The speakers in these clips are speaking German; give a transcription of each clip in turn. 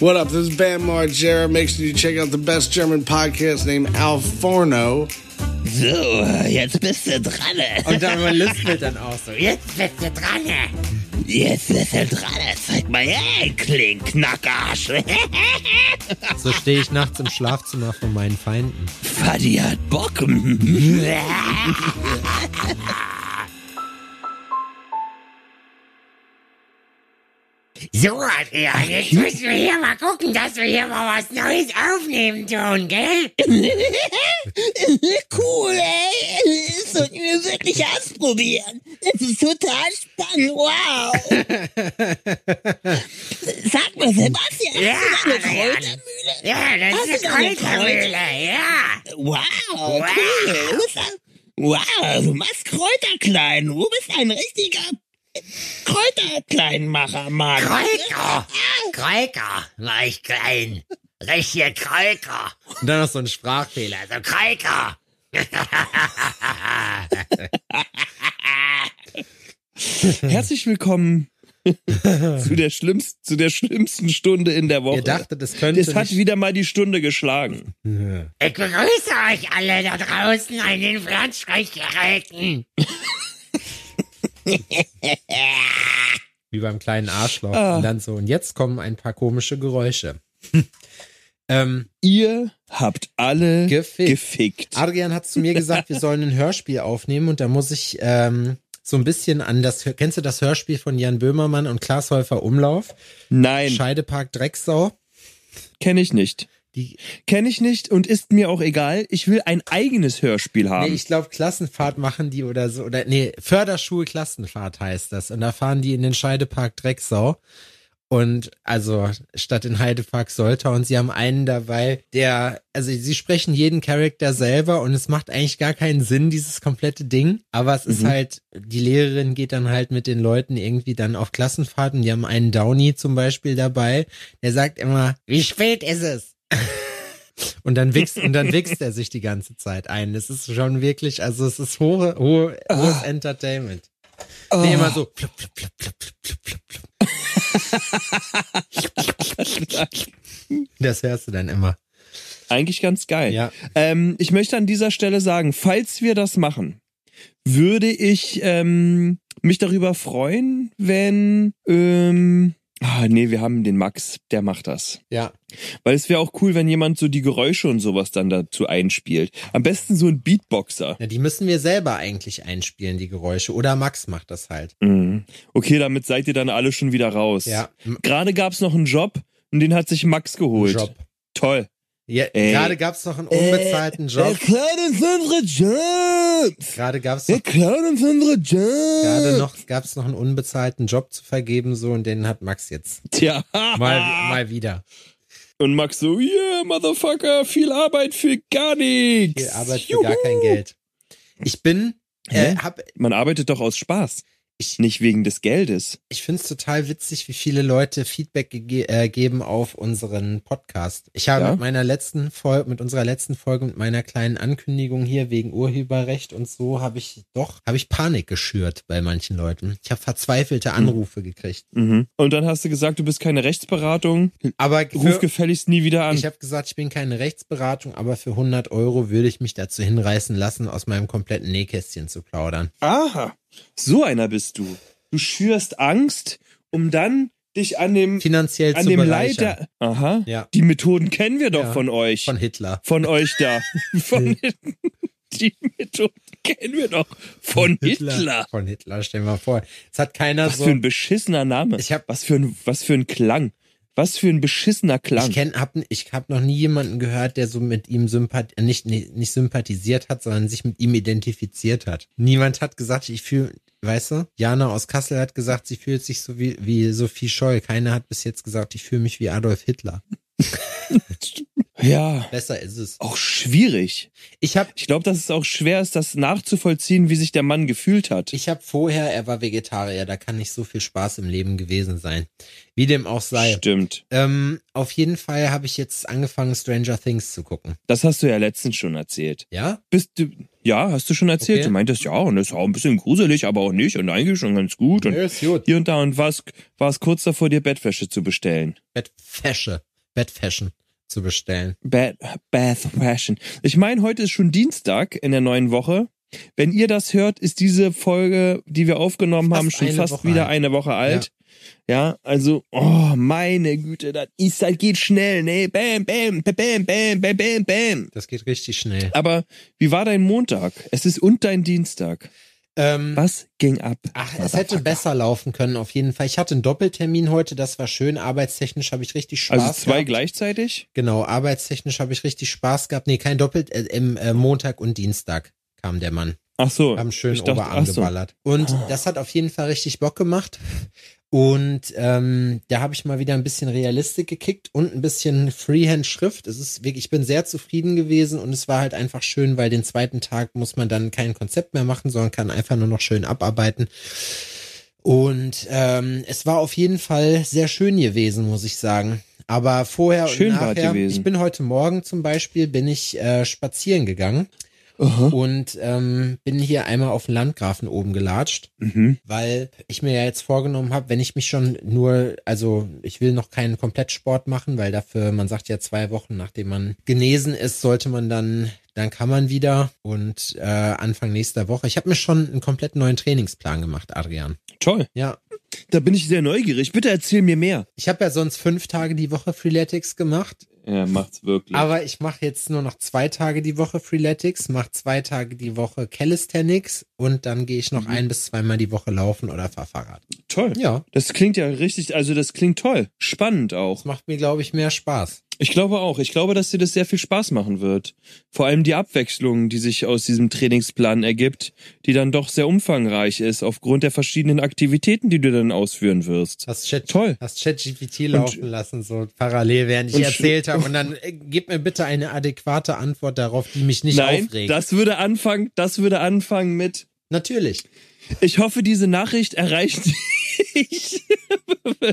What up? This is Bam Margera. Make sure you check out the best German podcast named Al Forno. So, jetzt bist du dran. Und dann man lispelt dann auch so. Jetzt bist du dran. Jetzt bist du dran. Zeig mal her, Klinkknackarsch. So stehe ich nachts im Schlafzimmer von meinen Feinden. Fadi hat Bock. So, Adrian, jetzt müssen wir hier mal gucken, dass wir hier mal was Neues aufnehmen tun, gell? cool, ey. Das sollten wir wirklich ausprobieren. Das ist total spannend, wow. Sag mal, Sebastian, ja, hast du eine Kräutermühle? Ja, das hast ist eine Kräutermühle, ja. Wow, wow. cool. Wow, du machst Kräuter klein. Du bist ein richtiger Kräuterkleinmacher, Mann. Kräuter. Kräuter, mach ich klein. Richtige Kräuter. Und dann noch so ein Sprachfehler. So Kräuter. Herzlich willkommen zu der schlimmsten, zu der schlimmsten Stunde in der Woche. Ihr dachtet, es könnte Es hat wieder mal die Stunde geschlagen. Ich begrüße euch alle da draußen an den Fernsprechgeräten. Wie beim kleinen Arschloch. Ah. Und dann so, und jetzt kommen ein paar komische Geräusche. ähm, Ihr habt alle Gefickt. gefickt. Adrian hat zu mir gesagt, wir sollen ein Hörspiel aufnehmen und da muss ich ähm, so ein bisschen an das, kennst du das Hörspiel von Jan Böhmermann und Klaas Häufer Umlauf? Nein, Scheidepark Drecksau. kenne ich nicht. Die, Kenne ich nicht und ist mir auch egal. Ich will ein eigenes Hörspiel nee, haben. ich glaube Klassenfahrt machen die oder so, oder nee, Förderschul-Klassenfahrt heißt das. Und da fahren die in den Scheidepark Drecksau. Und also statt in Heidepark Soltau und sie haben einen dabei, der, also sie sprechen jeden Charakter selber und es macht eigentlich gar keinen Sinn, dieses komplette Ding. Aber es ist halt, die Lehrerin geht dann halt mit den Leuten irgendwie dann auf Klassenfahrten. Die haben einen Downy zum Beispiel dabei, der sagt immer, wie spät ist es? Und dann wichst, und dann wichst er sich die ganze Zeit ein. Das ist schon wirklich, also es ist hohe, hohe, hohes Entertainment. Nee, immer so. Plup, plup, plup, plup, plup, plup, plup. Das hörst du dann immer. Eigentlich ganz geil. Ja. Ähm, ich möchte an dieser Stelle sagen, falls wir das machen, würde ich ähm, mich darüber freuen, wenn ähm, ah, nee, wir haben den Max, der macht das. Ja. Weil es wäre auch cool, wenn jemand so die Geräusche und sowas dann dazu einspielt. Am besten so ein Beatboxer. ja. Die müssen wir selber eigentlich einspielen, die Geräusche. Oder Max macht das halt. Mhm. Okay, damit seid ihr dann alle schon wieder raus. Ja. Gerade gab's noch einen Job und den hat sich Max geholt. Job. Toll. Ja, Ey. gerade gab's noch einen unbezahlten Job. klaut uns unsere Jobs. Gerade gab's noch, klaut uns unsere Jobs. gerade noch, gab's noch einen unbezahlten Job zu vergeben, so, und den hat Max jetzt. Tja. Mal, mal wieder. Und Max so, yeah, Motherfucker, viel Arbeit für gar nichts. Viel Arbeit für gar kein Geld. Ich bin, äh, hab, Man arbeitet doch aus Spaß. Ich- Nicht wegen des Geldes. ich find's total witzig, wie viele Leute Feedback gege äh, geben auf unseren Podcast. Ich habe Ja? mit meiner letzten Folge, mit unserer letzten Folge, mit meiner kleinen Ankündigung hier wegen Urheberrecht und so, habe ich doch, habe ich Panik geschürt bei manchen Leuten. Ich habe verzweifelte Anrufe gekriegt. Mhm. Und dann hast du gesagt, du bist keine Rechtsberatung. Aber Ruf für, gefälligst nie wieder an. ich habe gesagt, ich bin keine Rechtsberatung, aber für 100 Euro würde ich mich dazu hinreißen lassen, aus meinem kompletten Nähkästchen zu plaudern. Aha. So einer bist du. Du schürst Angst, um dann dich an dem, Finanziell an zu dem der. Aha. Ja. Die Methoden kennen wir doch Ja. von euch. Von Hitler. von euch da. Von die Methoden kennen wir doch. Von Hitler. Von Hitler, stell dir mal vor. Es hat keiner Was so. für ein beschissener Name. Ich hab- was für ein was für ein Klang. Was für ein beschissener Klang. Ich kenn, hab, ich hab noch nie jemanden gehört, der so mit ihm sympath äh, nicht, nicht, nicht sympathisiert hat, sondern sich mit ihm identifiziert hat. Niemand hat gesagt, ich fühle, weißt du, Jana aus Kassel hat gesagt, sie fühlt sich so wie, wie Sophie Scholl. Keiner hat bis jetzt gesagt, ich fühle mich wie Adolf Hitler. ja, Besser ist es. auch schwierig. Ich habe Ich glaube, dass es auch schwer ist, das nachzuvollziehen, wie sich der Mann gefühlt hat. ich hab vorher, er war Vegetarier, da kann nicht so viel Spaß im Leben gewesen sein. Wie dem auch sei. Stimmt. Ähm, auf jeden Fall habe ich jetzt angefangen, Stranger Things zu gucken. Das hast du ja letztens schon erzählt. Ja? Bist du, ja, hast du schon erzählt. Okay. Du meintest, ja, und das ist auch ein bisschen gruselig, aber auch nicht und eigentlich schon ganz gut. Und ist gut. hier und da und war es, war es kurz davor, dir Bettwäsche zu bestellen. Bettwäsche. Bad Fashion zu bestellen. Bad, Bath Fashion. Ich meine, heute ist schon Dienstag in der neuen Woche. Wenn ihr das hört, ist diese Folge, die wir aufgenommen Fast haben, schon fast Woche wieder alt. eine Woche alt. Ja. also, oh, meine Güte, das ist halt geht schnell, ne? Bam, bam, bam, bam, bam, bam, bam. Das geht richtig schnell. Aber wie war dein Montag? Es ist und dein Dienstag. Ähm, Was ging ab? Ach, es hätte besser laufen können, auf jeden Fall. Ich hatte einen Doppeltermin heute, das war schön. Arbeitstechnisch habe ich richtig Spaß Also zwei gehabt. gleichzeitig? Genau, arbeitstechnisch habe ich richtig Spaß gehabt. Nee, kein Doppelt, äh, im äh, Montag und Dienstag kam der Mann. Ach so. Haben schön dachte, Oberarm ach so. geballert. Und das hat auf jeden Fall richtig Bock gemacht. Und ähm, da habe ich mal wieder ein bisschen Realistik gekickt und ein bisschen Freehand-Schrift. Es ist wirklich, ich bin sehr zufrieden gewesen und es war halt einfach schön, weil den zweiten Tag muss man dann kein Konzept mehr machen, sondern kann einfach nur noch schön abarbeiten. Und ähm, es war auf jeden Fall sehr schön gewesen, muss ich sagen. Aber vorher Schön und nachher, ich bin heute Morgen zum Beispiel, bin ich äh, spazieren gegangen und ähm, bin hier einmal auf den Landgrafen oben gelatscht, Mhm. weil ich mir ja jetzt vorgenommen habe, wenn ich mich schon nur, also ich will noch keinen Komplettsport machen, weil dafür, man sagt ja zwei Wochen, nachdem man genesen ist, sollte man dann, dann kann man wieder und äh, Anfang nächster Woche. Ich habe mir schon einen komplett neuen Trainingsplan gemacht, Adrian. Toll. Ja, Da bin ich sehr neugierig. Bitte erzähl mir mehr. ich habe ja sonst fünf Tage die Woche Freeletics gemacht, Er macht's wirklich. aber ich mache jetzt nur noch zwei Tage die Woche Freeletics, mache zwei Tage die Woche Calisthenics und dann gehe ich noch ein bis zweimal die Woche laufen oder fahr Fahrrad. toll. Ja, Das klingt ja richtig, also das klingt toll. Spannend auch. das macht mir, glaube ich, mehr Spaß. Ich glaube auch. Ich glaube, dass dir das sehr viel Spaß machen wird. Vor allem die Abwechslung, die sich aus diesem Trainingsplan ergibt, die dann doch sehr umfangreich ist, aufgrund der verschiedenen Aktivitäten, die du dann ausführen wirst. Hast Chat, Toll. Hast ChatGPT laufen lassen, so parallel, während ich und- erzählt habe. Und dann äh, gib mir bitte eine adäquate Antwort darauf, die mich nicht Nein, aufregt. das würde anfangen, das würde anfangen mit, Natürlich. ich hoffe, diese Nachricht erreicht dich.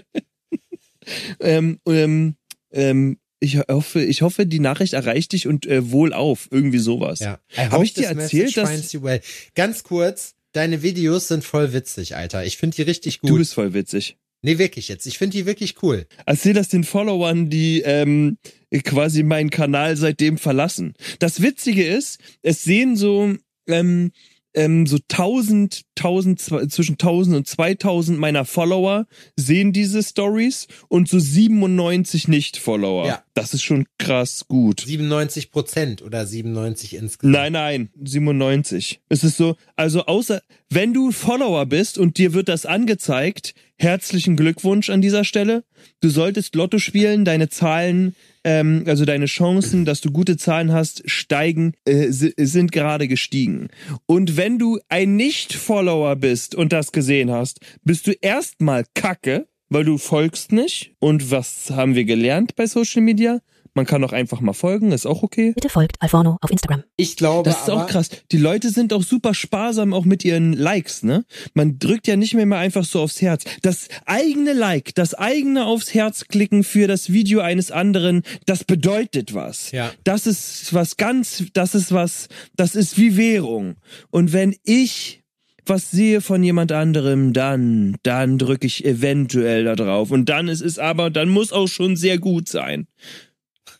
ähm, ähm, ähm, ich hoffe, ich hoffe, die Nachricht erreicht dich und äh, wohlauf. Irgendwie sowas. Ja. Hab ich dir erzählt, dass- well. Ganz kurz, deine Videos sind voll witzig, Alter. Ich finde die richtig gut. Du bist voll witzig. nee, wirklich jetzt. Ich finde die wirklich cool. Erzähl das den Followern, die ähm, quasi meinen Kanal seitdem verlassen. Das Witzige ist, es sehen so ähm, ähm, so 1000, 1000, zwei- zwischen 1000 und 2000 meiner Follower sehen diese Stories und so 97 Nicht-Follower. Ja. Das ist schon krass gut. 97 Prozent oder 97 insgesamt. Nein, nein, 97. Es ist so, also außer, wenn du Follower bist und dir wird das angezeigt, herzlichen Glückwunsch an dieser Stelle. Du solltest Lotto spielen, deine Zahlen, ähm, also deine Chancen, dass du gute Zahlen hast, steigen, äh, si- sind gerade gestiegen. Und wenn du ein Nicht-Follower bist und das gesehen hast, bist du erstmal kacke, weil du folgst nicht. Und was haben wir gelernt bei Social Media? Man kann auch einfach mal folgen, ist auch okay. Bitte folgt Alforno auf Instagram. Ich glaube Das ist aber, auch krass. Die Leute sind auch super sparsam auch mit ihren Likes, ne? Man drückt ja nicht mehr mal einfach so aufs Herz. Das eigene Like, das eigene aufs Herz klicken für das Video eines anderen, das bedeutet was. Ja. Das ist was ganz, das ist was, das ist wie Währung. Und wenn ich was sehe von jemand anderem, dann, dann drücke ich eventuell da drauf. Und dann ist es aber, dann muss auch schon sehr gut sein.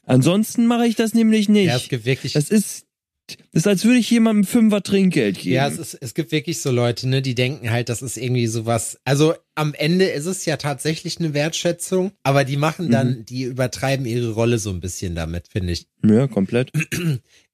Ansonsten mache ich das nämlich nicht. ja, es gibt wirklich Das ist, das ist, als würde ich jemandem Fünfer Trinkgeld geben. Ja, es, ist, es gibt wirklich so Leute, ne, die denken halt, das ist irgendwie sowas. Also am Ende ist es ja tatsächlich eine Wertschätzung, aber die machen dann, die übertreiben ihre Rolle so ein bisschen damit, finde ich. ja, komplett.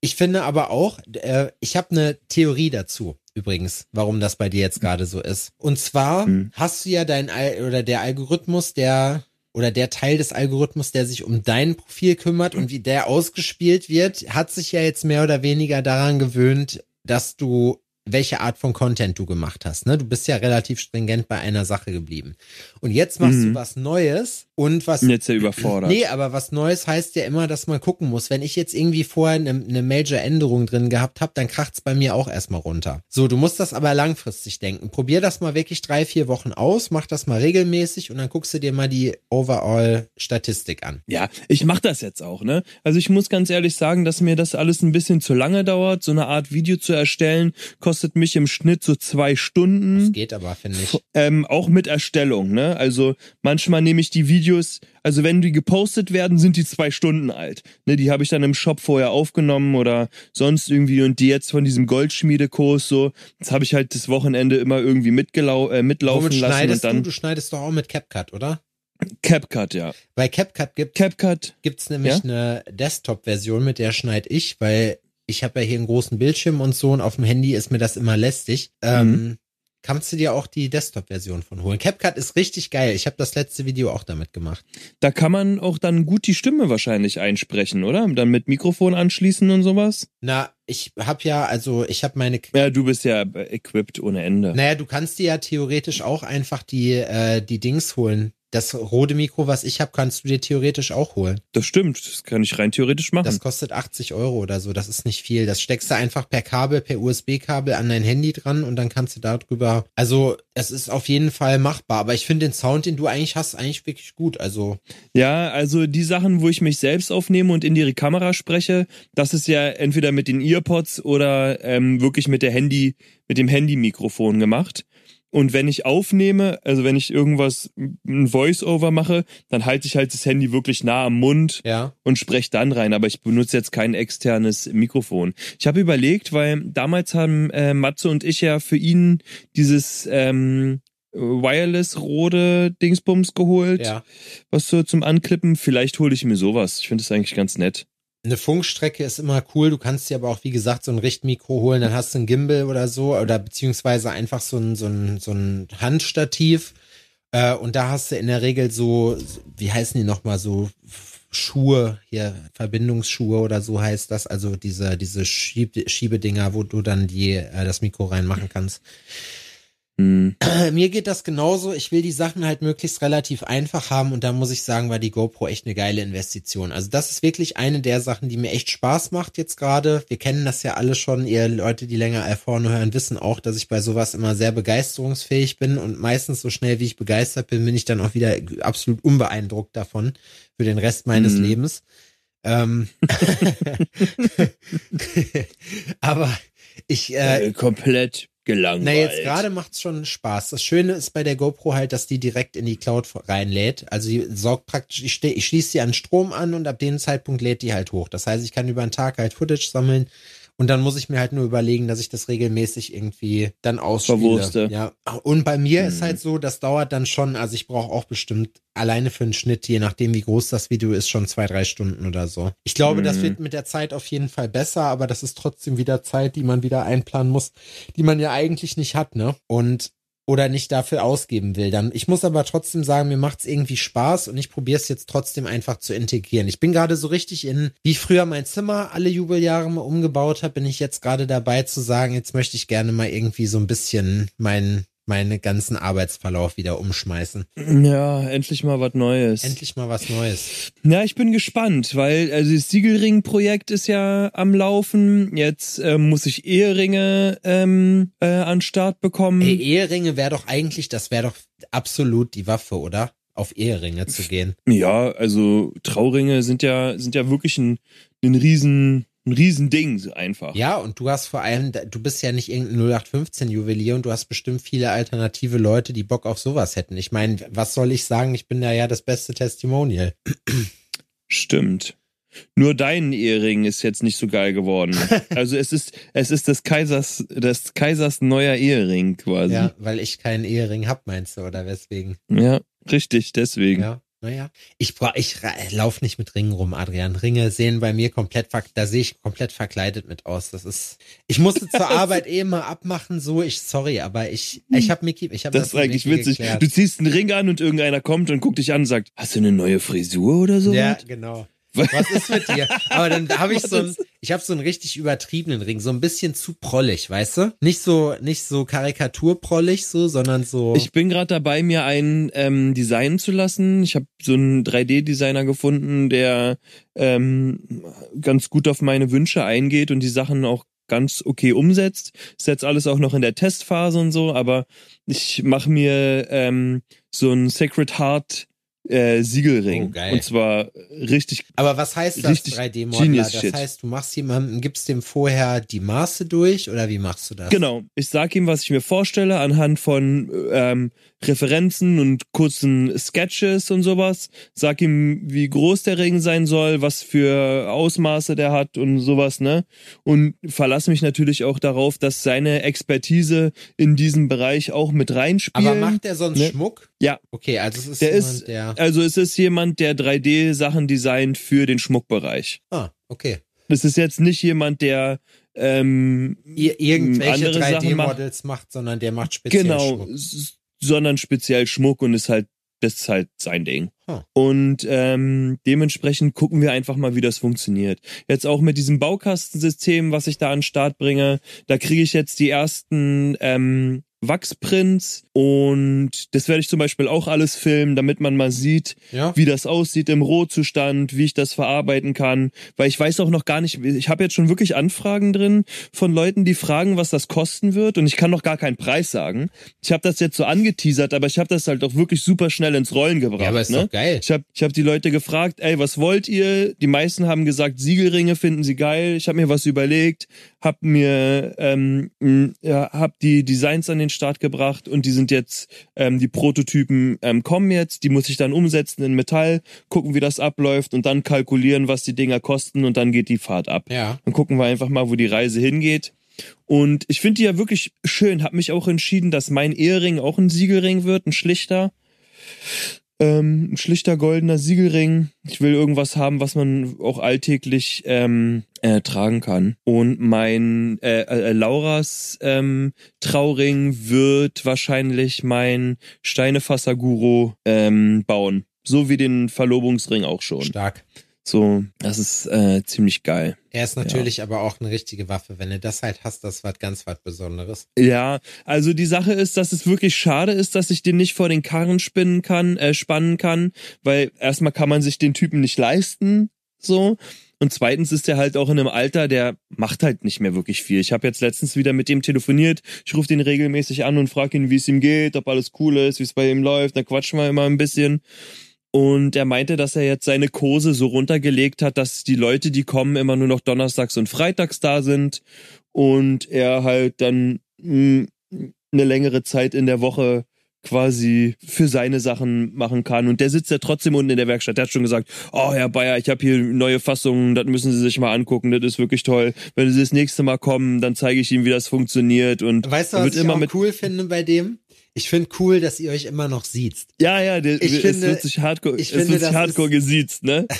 Ich finde aber auch, äh, ich habe eine Theorie dazu. Übrigens, warum das bei dir jetzt gerade so ist. Und zwar Hm. hast du ja dein Al oder der Algorithmus, der oder der Teil des Algorithmus, der sich um dein Profil kümmert und wie der ausgespielt wird, hat sich ja jetzt mehr oder weniger daran gewöhnt, dass du welche Art von Content du gemacht hast. Ne? Du bist ja relativ stringent bei einer Sache geblieben. Und jetzt machst Mhm. du was Neues und was Bin jetzt ja überfordert. Nee, aber was Neues heißt ja immer, dass man gucken muss. Wenn ich jetzt irgendwie vorher eine, eine Major-Änderung drin gehabt habe, dann kracht's bei mir auch erstmal runter. So, du musst das aber langfristig denken. Probier das mal wirklich drei, vier Wochen aus, mach das mal regelmäßig und dann guckst du dir mal die Overall-Statistik an. Ja, ich mache das jetzt auch, ne? Also ich muss ganz ehrlich sagen, dass mir das alles ein bisschen zu lange dauert. So eine Art Video zu erstellen, kostet kostet mich im Schnitt so zwei Stunden. Das geht aber, finde ich. Ähm, auch mit Erstellung, ne? Also manchmal nehme ich die Videos, also wenn die gepostet werden, sind die zwei Stunden alt. Ne, die habe ich dann im Shop vorher aufgenommen oder sonst irgendwie und die jetzt von diesem Goldschmiedekurs so, das habe ich halt das Wochenende immer irgendwie mitgelau äh, mitlaufen Womit lassen schneidest und dann du? Du schneidest doch auch mit CapCut, oder? CapCut, ja. Bei CapCut gibt CapCut, gibt's nämlich Ja? eine Desktop-Version, mit der schneide ich, weil ich habe ja hier einen großen Bildschirm und so und auf dem Handy ist mir das immer lästig. Ähm, Mhm. Kannst du dir auch die Desktop-Version von holen. CapCut ist richtig geil. Ich habe das letzte Video auch damit gemacht. da kann man auch dann gut die Stimme wahrscheinlich einsprechen, oder? Dann mit Mikrofon anschließen und sowas. Na, ich habe ja, also ich habe meine Ja, du bist ja equipped ohne Ende. Naja, du kannst dir ja theoretisch auch einfach die, äh, die Dings holen. Das Rode Mikro, was ich habe, kannst du dir theoretisch auch holen. Das stimmt, das kann ich rein theoretisch machen. Das kostet 80 Euro oder so. Das ist nicht viel. Das steckst du einfach per Kabel, per USB-Kabel an dein Handy dran und dann kannst du darüber. Also, es ist auf jeden Fall machbar. Aber ich finde den Sound, den du eigentlich hast, eigentlich wirklich gut. Also, Ja, also die Sachen, wo ich mich selbst aufnehme und in die Kamera spreche, das ist ja entweder mit den Earpods oder ähm, wirklich mit der Handy, mit dem Handy-Mikrofon gemacht. Und wenn ich aufnehme, also wenn ich irgendwas, ein Voice-Over mache, dann halte ich halt das Handy wirklich nah am Mund ja. und spreche dann rein, aber ich benutze jetzt kein externes Mikrofon. Ich habe überlegt, weil damals haben äh, Matze und ich ja für ihn dieses ähm, Wireless-Rode-Dingsbums geholt, Ja. was so zum Anklippen. Vielleicht hole ich mir sowas. Ich finde das eigentlich ganz nett. Eine Funkstrecke ist immer cool. Du kannst dir aber auch, wie gesagt, so ein Richtmikro holen. Dann hast du ein Gimbal oder so oder beziehungsweise einfach so ein, so ein, so ein Handstativ. Äh, und da hast du in der Regel so, wie heißen die nochmal, so Schuhe, hier Verbindungsschuhe oder so heißt das. Also diese, diese Schieb Schiebedinger, wo du dann die, äh, das Mikro reinmachen kannst. Hm. Mir geht das genauso. Ich will die Sachen halt möglichst relativ einfach haben und da muss ich sagen, war die GoPro echt eine geile Investition. Also das ist wirklich eine der Sachen, die mir echt Spaß macht jetzt gerade. Wir kennen das ja alle schon. Ihr Leute, die länger Alphorno hören, wissen auch, dass ich bei sowas immer sehr begeisterungsfähig bin und meistens so schnell wie ich begeistert bin, bin ich dann auch wieder absolut unbeeindruckt davon für den Rest meines Mhm. Lebens. Ähm Aber ich, äh, Äh, komplett gelangweilt. na, jetzt gerade macht's schon Spaß. Das Schöne ist bei der GoPro halt, dass die direkt in die Cloud reinlädt. Also die sorgt praktisch, ich, ich schließe die an Strom an und ab dem Zeitpunkt lädt die halt hoch. Das heißt, ich kann über den Tag halt Footage sammeln und dann muss ich mir halt nur überlegen, dass ich das regelmäßig irgendwie dann ausspiele. Verwurste. Ja. Und bei mir Mhm. ist halt so, das dauert dann schon, also ich brauche auch bestimmt alleine für einen Schnitt, je nachdem wie groß das Video ist, schon zwei, drei Stunden oder so. Ich glaube, das Mhm. wird mit der Zeit auf jeden Fall besser, aber das ist trotzdem wieder Zeit, die man wieder einplanen muss, die man ja eigentlich nicht hat, ne? Und oder nicht dafür ausgeben will. Dann, ich muss aber trotzdem sagen, mir macht's irgendwie Spaß und ich probiere es jetzt trotzdem einfach zu integrieren. Ich bin gerade so richtig in, wie ich früher mein Zimmer alle Jubeljahre mal umgebaut habe, bin ich jetzt gerade dabei zu sagen, jetzt möchte ich gerne mal irgendwie so ein bisschen meinen meinen ganzen Arbeitsverlauf wieder umschmeißen. Ja, endlich mal was Neues. Endlich mal was Neues. Ja, ich bin gespannt, weil also das Siegelring-Projekt ist ja am Laufen. Jetzt ähm, muss ich Eheringe ähm, äh, an Start bekommen. Ey, Eheringe wäre doch eigentlich, das wäre doch absolut die Waffe, oder? Auf Eheringe zu gehen. Ja, also Trauringe sind ja sind ja wirklich ein, ein riesen ein Riesending so einfach. Ja, und du hast vor allem, du bist ja nicht irgendein 0815 Juwelier und du hast bestimmt viele alternative Leute, die Bock auf sowas hätten. Ich meine, was soll ich sagen? Ich bin da ja das beste Testimonial. Stimmt. Nur dein Ehering ist jetzt nicht so geil geworden. Also es ist es ist des Kaisers des Kaisers neuer Ehering quasi. Ja, weil ich keinen Ehering hab, meinst du, oder weswegen? Ja, richtig, deswegen. Ja. Naja, ich bra ich ra- lauf nicht mit Ringen rum, Adrian. Ringe sehen bei mir komplett, da sehe ich komplett verkleidet mit aus. Das ist, ich musste zur Arbeit eh mal abmachen, so ich, sorry, aber ich, ich habe Mickey, ich habe Das ist eigentlich witzig. Geklärt. Du ziehst einen Ring an und irgendeiner kommt und guckt dich an und sagt, hast du eine neue Frisur oder so? Ja, genau. Was ist mit dir? Aber dann habe ich so einen, ich habe so einen richtig übertriebenen Ring, so ein bisschen zu prollig, weißt du? Nicht so, nicht so karikaturprollig so, sondern so. Ich bin gerade dabei, mir einen ähm, designen zu lassen. Ich habe so einen 3D-Designer gefunden, der ähm, ganz gut auf meine Wünsche eingeht und die Sachen auch ganz okay umsetzt. Ist jetzt alles auch noch in der Testphase und so, aber ich mache mir ähm, so ein Sacred Heart äh, Siegelring. Oh, geil. Und zwar richtig. Aber was heißt das Richtig 3D-Modeler? genius Das shit. heißt, du machst jemandem, gibst dem vorher die Maße durch oder wie machst du das? Genau. Ich sag ihm, was ich mir vorstelle, anhand von ähm, Referenzen und kurzen Sketches und sowas. Sag ihm, wie groß der Ring sein soll, was für Ausmaße der hat und sowas, ne? Und verlasse mich natürlich auch darauf, dass seine Expertise in diesem Bereich auch mit reinspielt. Aber macht der sonst Ne? Schmuck? Ja. Okay, also es ist Der jemand, ist- der. Also es ist jemand, der 3D-Sachen designt für den Schmuckbereich. Ah, okay. Das ist jetzt nicht jemand, der ähm, Ir irgendwelche andere Sachen macht. 3D-Models macht, sondern der macht speziell Genau, Schmuck. Sondern speziell Schmuck und ist halt, das ist halt sein Ding. Huh. Und ähm, dementsprechend gucken wir einfach mal, wie das funktioniert. Jetzt auch mit diesem Baukastensystem, was ich da an den Start bringe, da kriege ich jetzt die ersten ähm, Wachsprints und das werde ich zum Beispiel auch alles filmen, damit man mal sieht, Ja. wie das aussieht im Rohzustand, wie ich das verarbeiten kann, weil ich weiß auch noch gar nicht, ich habe jetzt schon wirklich Anfragen drin von Leuten, die fragen, was das kosten wird und ich kann noch gar keinen Preis sagen. Ich habe das jetzt so angeteasert, aber ich habe das halt auch wirklich super schnell ins Rollen gebracht. Ja, aber ist ne? doch geil. Ich habe ich hab die Leute gefragt, ey, was wollt ihr? Die meisten haben gesagt, Siegelringe finden sie geil. Ich habe mir was überlegt, hab mir ähm, ja, hab die Designs an den Start gebracht und die sind jetzt ähm, die Prototypen ähm, kommen jetzt. Die muss ich dann umsetzen in Metall, gucken, wie das abläuft und dann kalkulieren, was die Dinger kosten und dann geht die Fahrt ab. Ja. Dann gucken wir einfach mal, wo die Reise hingeht. Und ich finde die ja wirklich schön. Hab mich auch entschieden, dass mein Ehering auch ein Siegelring wird, ein schlichter. Ähm, ein schlichter goldener Siegelring. Ich will irgendwas haben, was man auch alltäglich ähm, äh, tragen kann. Und mein äh, äh, Lauras ähm, Trauring wird wahrscheinlich mein Steinefasser-Guru ähm, bauen. So wie den Verlobungsring auch schon. Stark. So, das ist äh, ziemlich geil. Er ist natürlich aber auch eine richtige Waffe. Wenn du das halt hast, das was ganz was Besonderes. Ja, also die Sache ist, dass es wirklich schade ist, dass ich den nicht vor den Karren spinnen kann, äh, spannen kann, weil erstmal kann man sich den Typen nicht leisten, so. Und zweitens ist er halt auch in einem Alter, der macht halt nicht mehr wirklich viel. Ich habe jetzt letztens wieder mit dem telefoniert. Ich rufe den regelmäßig an und frage ihn, wie es ihm geht, ob alles cool ist, wie es bei ihm läuft. Da quatschen wir immer ein bisschen. Und er meinte, dass er jetzt seine Kurse so runtergelegt hat, dass die Leute, die kommen, immer nur noch donnerstags und freitags da sind. Und er halt dann mh, eine längere Zeit in der Woche quasi für seine Sachen machen kann. Und der sitzt ja trotzdem unten in der Werkstatt. Der hat schon gesagt, oh Herr Bayer, ich habe hier neue Fassungen, das müssen Sie sich mal angucken, das ist wirklich toll. Wenn Sie das nächste Mal kommen, dann zeige ich Ihnen, wie das funktioniert. Und Weißt du, was wird ich immer mit cool finde bei dem? Ich finde cool, dass ihr euch immer noch sieht. ja, ja, der, Ich es finde- wird sich hardcore, ich es finde, wird sich hardcore gesiezt, ne?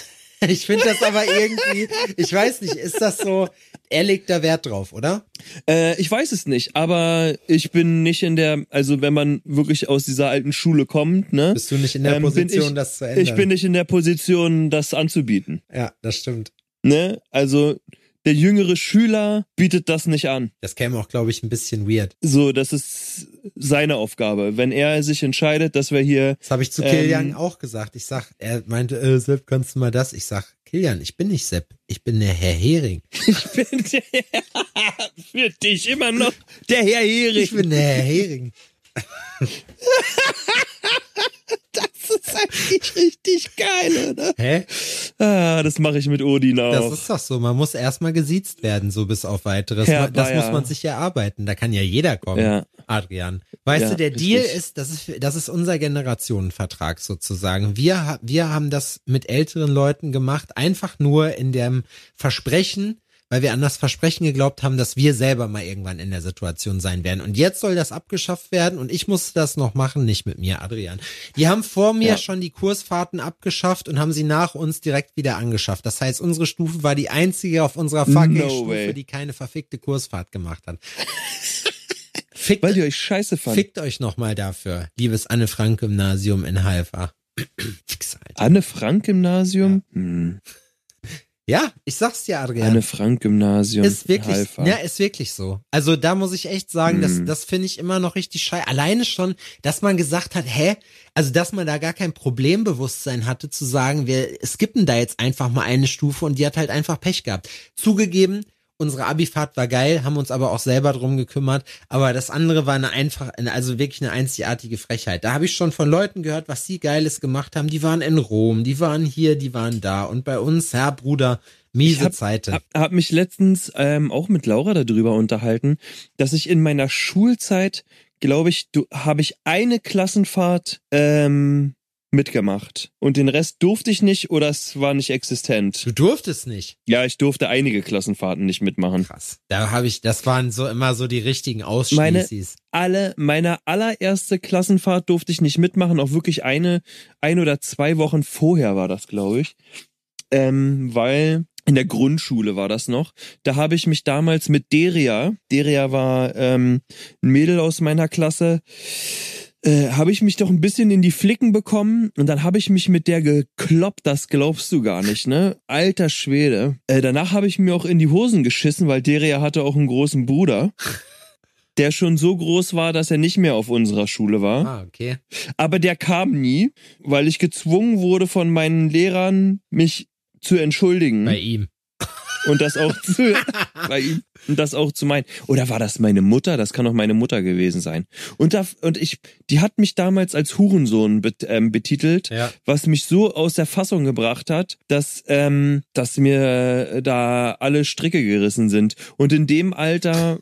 Ich finde das aber irgendwie, ich weiß nicht, ist das so, er legt da Wert drauf, oder? Äh, ich weiß es nicht, aber ich bin nicht in der, also wenn man wirklich aus dieser alten Schule kommt, ne? Bist du nicht in der ähm, Position, ich, das zu ändern? Ich bin nicht in der Position, das anzubieten. Ja, das stimmt. Ne? Also der jüngere Schüler bietet das nicht an. Das käme auch, glaube ich, ein bisschen weird. So, das ist seine Aufgabe. Wenn er sich entscheidet, dass wir hier Das habe ich zu Ähm, Kilian auch gesagt. Ich sag, er meinte, äh, Sepp, kannst du mal das? Ich sag, Kilian, ich bin nicht Sepp, ich bin der Herr Hering. bin der, für dich immer noch der Herr Hering. Ich bin der Herr Hering. eigentlich richtig geil, oder? Hä? Ah, das mache ich mit Odin auch. Das ist doch so. Man muss erstmal gesiezt werden, so bis auf weiteres. Herr das Bayer. muss man sich erarbeiten. Da kann ja jeder kommen. Ja. Adrian. Weißt Ja, du, der Deal richtig. ist, das ist, das ist unser Generationenvertrag sozusagen. Wir, wir haben das mit älteren Leuten gemacht, einfach nur in dem Versprechen, weil wir an das Versprechen geglaubt haben, dass wir selber mal irgendwann in der Situation sein werden. Und jetzt soll das abgeschafft werden und ich musste das noch machen, nicht mit mir, Adrian. Die haben vor mir Ja. schon die Kursfahrten abgeschafft und haben sie nach uns direkt wieder angeschafft. Das heißt, unsere Stufe war die einzige auf unserer fucking No Stufe, way. die keine verfickte Kursfahrt gemacht hat. Fickt, Weil die euch scheiße fanden. fickt euch nochmal dafür, liebes Anne-Frank-Gymnasium in Halfa. Anne-Frank-Gymnasium? Hm. Ja, ich sag's dir, Adrian. Anne-Frank-Gymnasium. ist wirklich, Halfa. ja, ist wirklich so. Also da muss ich echt sagen, das, Hm. das finde ich immer noch richtig scheiße. Alleine schon, dass man gesagt hat, hä, also dass man da gar kein Problembewusstsein hatte zu sagen, wir skippen da jetzt einfach mal eine Stufe und die hat halt einfach Pech gehabt. Zugegeben, unsere Abifahrt war geil, haben uns aber auch selber drum gekümmert. Aber das andere war eine einfach, also wirklich eine einzigartige Frechheit. Da habe ich schon von Leuten gehört, was sie Geiles gemacht haben. Die waren in Rom, die waren hier, die waren da. Und bei uns, Herr Bruder, miese Ich hab, Zeiten. hab, hab mich letztens ähm, auch mit Laura darüber unterhalten, dass ich in meiner Schulzeit, glaube ich, du habe ich eine Klassenfahrt ähm, mitgemacht und den Rest durfte ich nicht oder es war nicht existent. Du durftest nicht. Ja, ich durfte einige Klassenfahrten nicht mitmachen. Krass. Da habe ich, das waren so immer so die richtigen Meine- Ausschließis. Alle, meine allererste Klassenfahrt durfte ich nicht mitmachen, auch wirklich eine, ein oder zwei Wochen vorher war das, glaube ich. Ähm, weil in der Grundschule war das noch. Da habe ich mich damals mit Deria, Deria war ähm, ein Mädel aus meiner Klasse, äh, habe ich mich doch ein bisschen in die Flicken bekommen und dann habe ich mich mit der gekloppt, das glaubst du gar nicht, ne? Alter Schwede. Äh, danach habe ich mir auch in die Hosen geschissen, weil Deria hatte auch einen großen Bruder, der schon so groß war, dass er nicht mehr auf unserer Schule war. Ah, okay. Aber der kam nie, weil ich gezwungen wurde von meinen Lehrern, mich zu entschuldigen Bei ihm. Und das auch zu bei ihm und das auch zu meinen. Oder war das meine Mutter? Das kann auch meine Mutter gewesen sein. Und da und ich, die hat mich damals als Hurensohn bet, ähm, betitelt, Ja. was mich so aus der Fassung gebracht hat, dass ähm, dass mir da alle Stricke gerissen sind. Und in dem Alter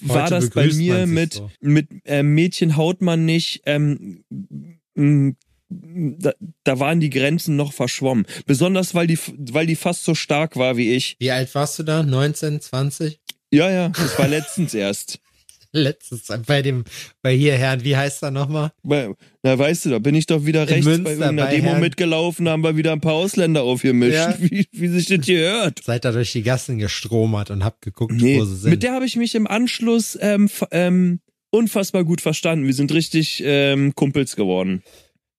war das bei mir mit so. mit ähm, Mädchen haut man nicht. Ähm, da, da waren die Grenzen noch verschwommen. Besonders weil die, weil die fast so stark war wie ich. Wie alt warst du da? 19, 20? Ja, ja, das war letztens erst. Letztens bei dem, bei hier Herrn, wie heißt er nochmal? Na, weißt du, da bin ich doch wieder In rechts Münster bei irgendeiner bei Demo Herrn- mitgelaufen, haben wir wieder ein paar Ausländer aufgemischt, Ja. wie, wie sich das hier hört. Seid da durch die Gassen gestromert und habt geguckt, Nee, wo sie sind. mit der habe ich mich im Anschluss ähm, ähm, unfassbar gut verstanden. Wir sind richtig ähm, Kumpels geworden.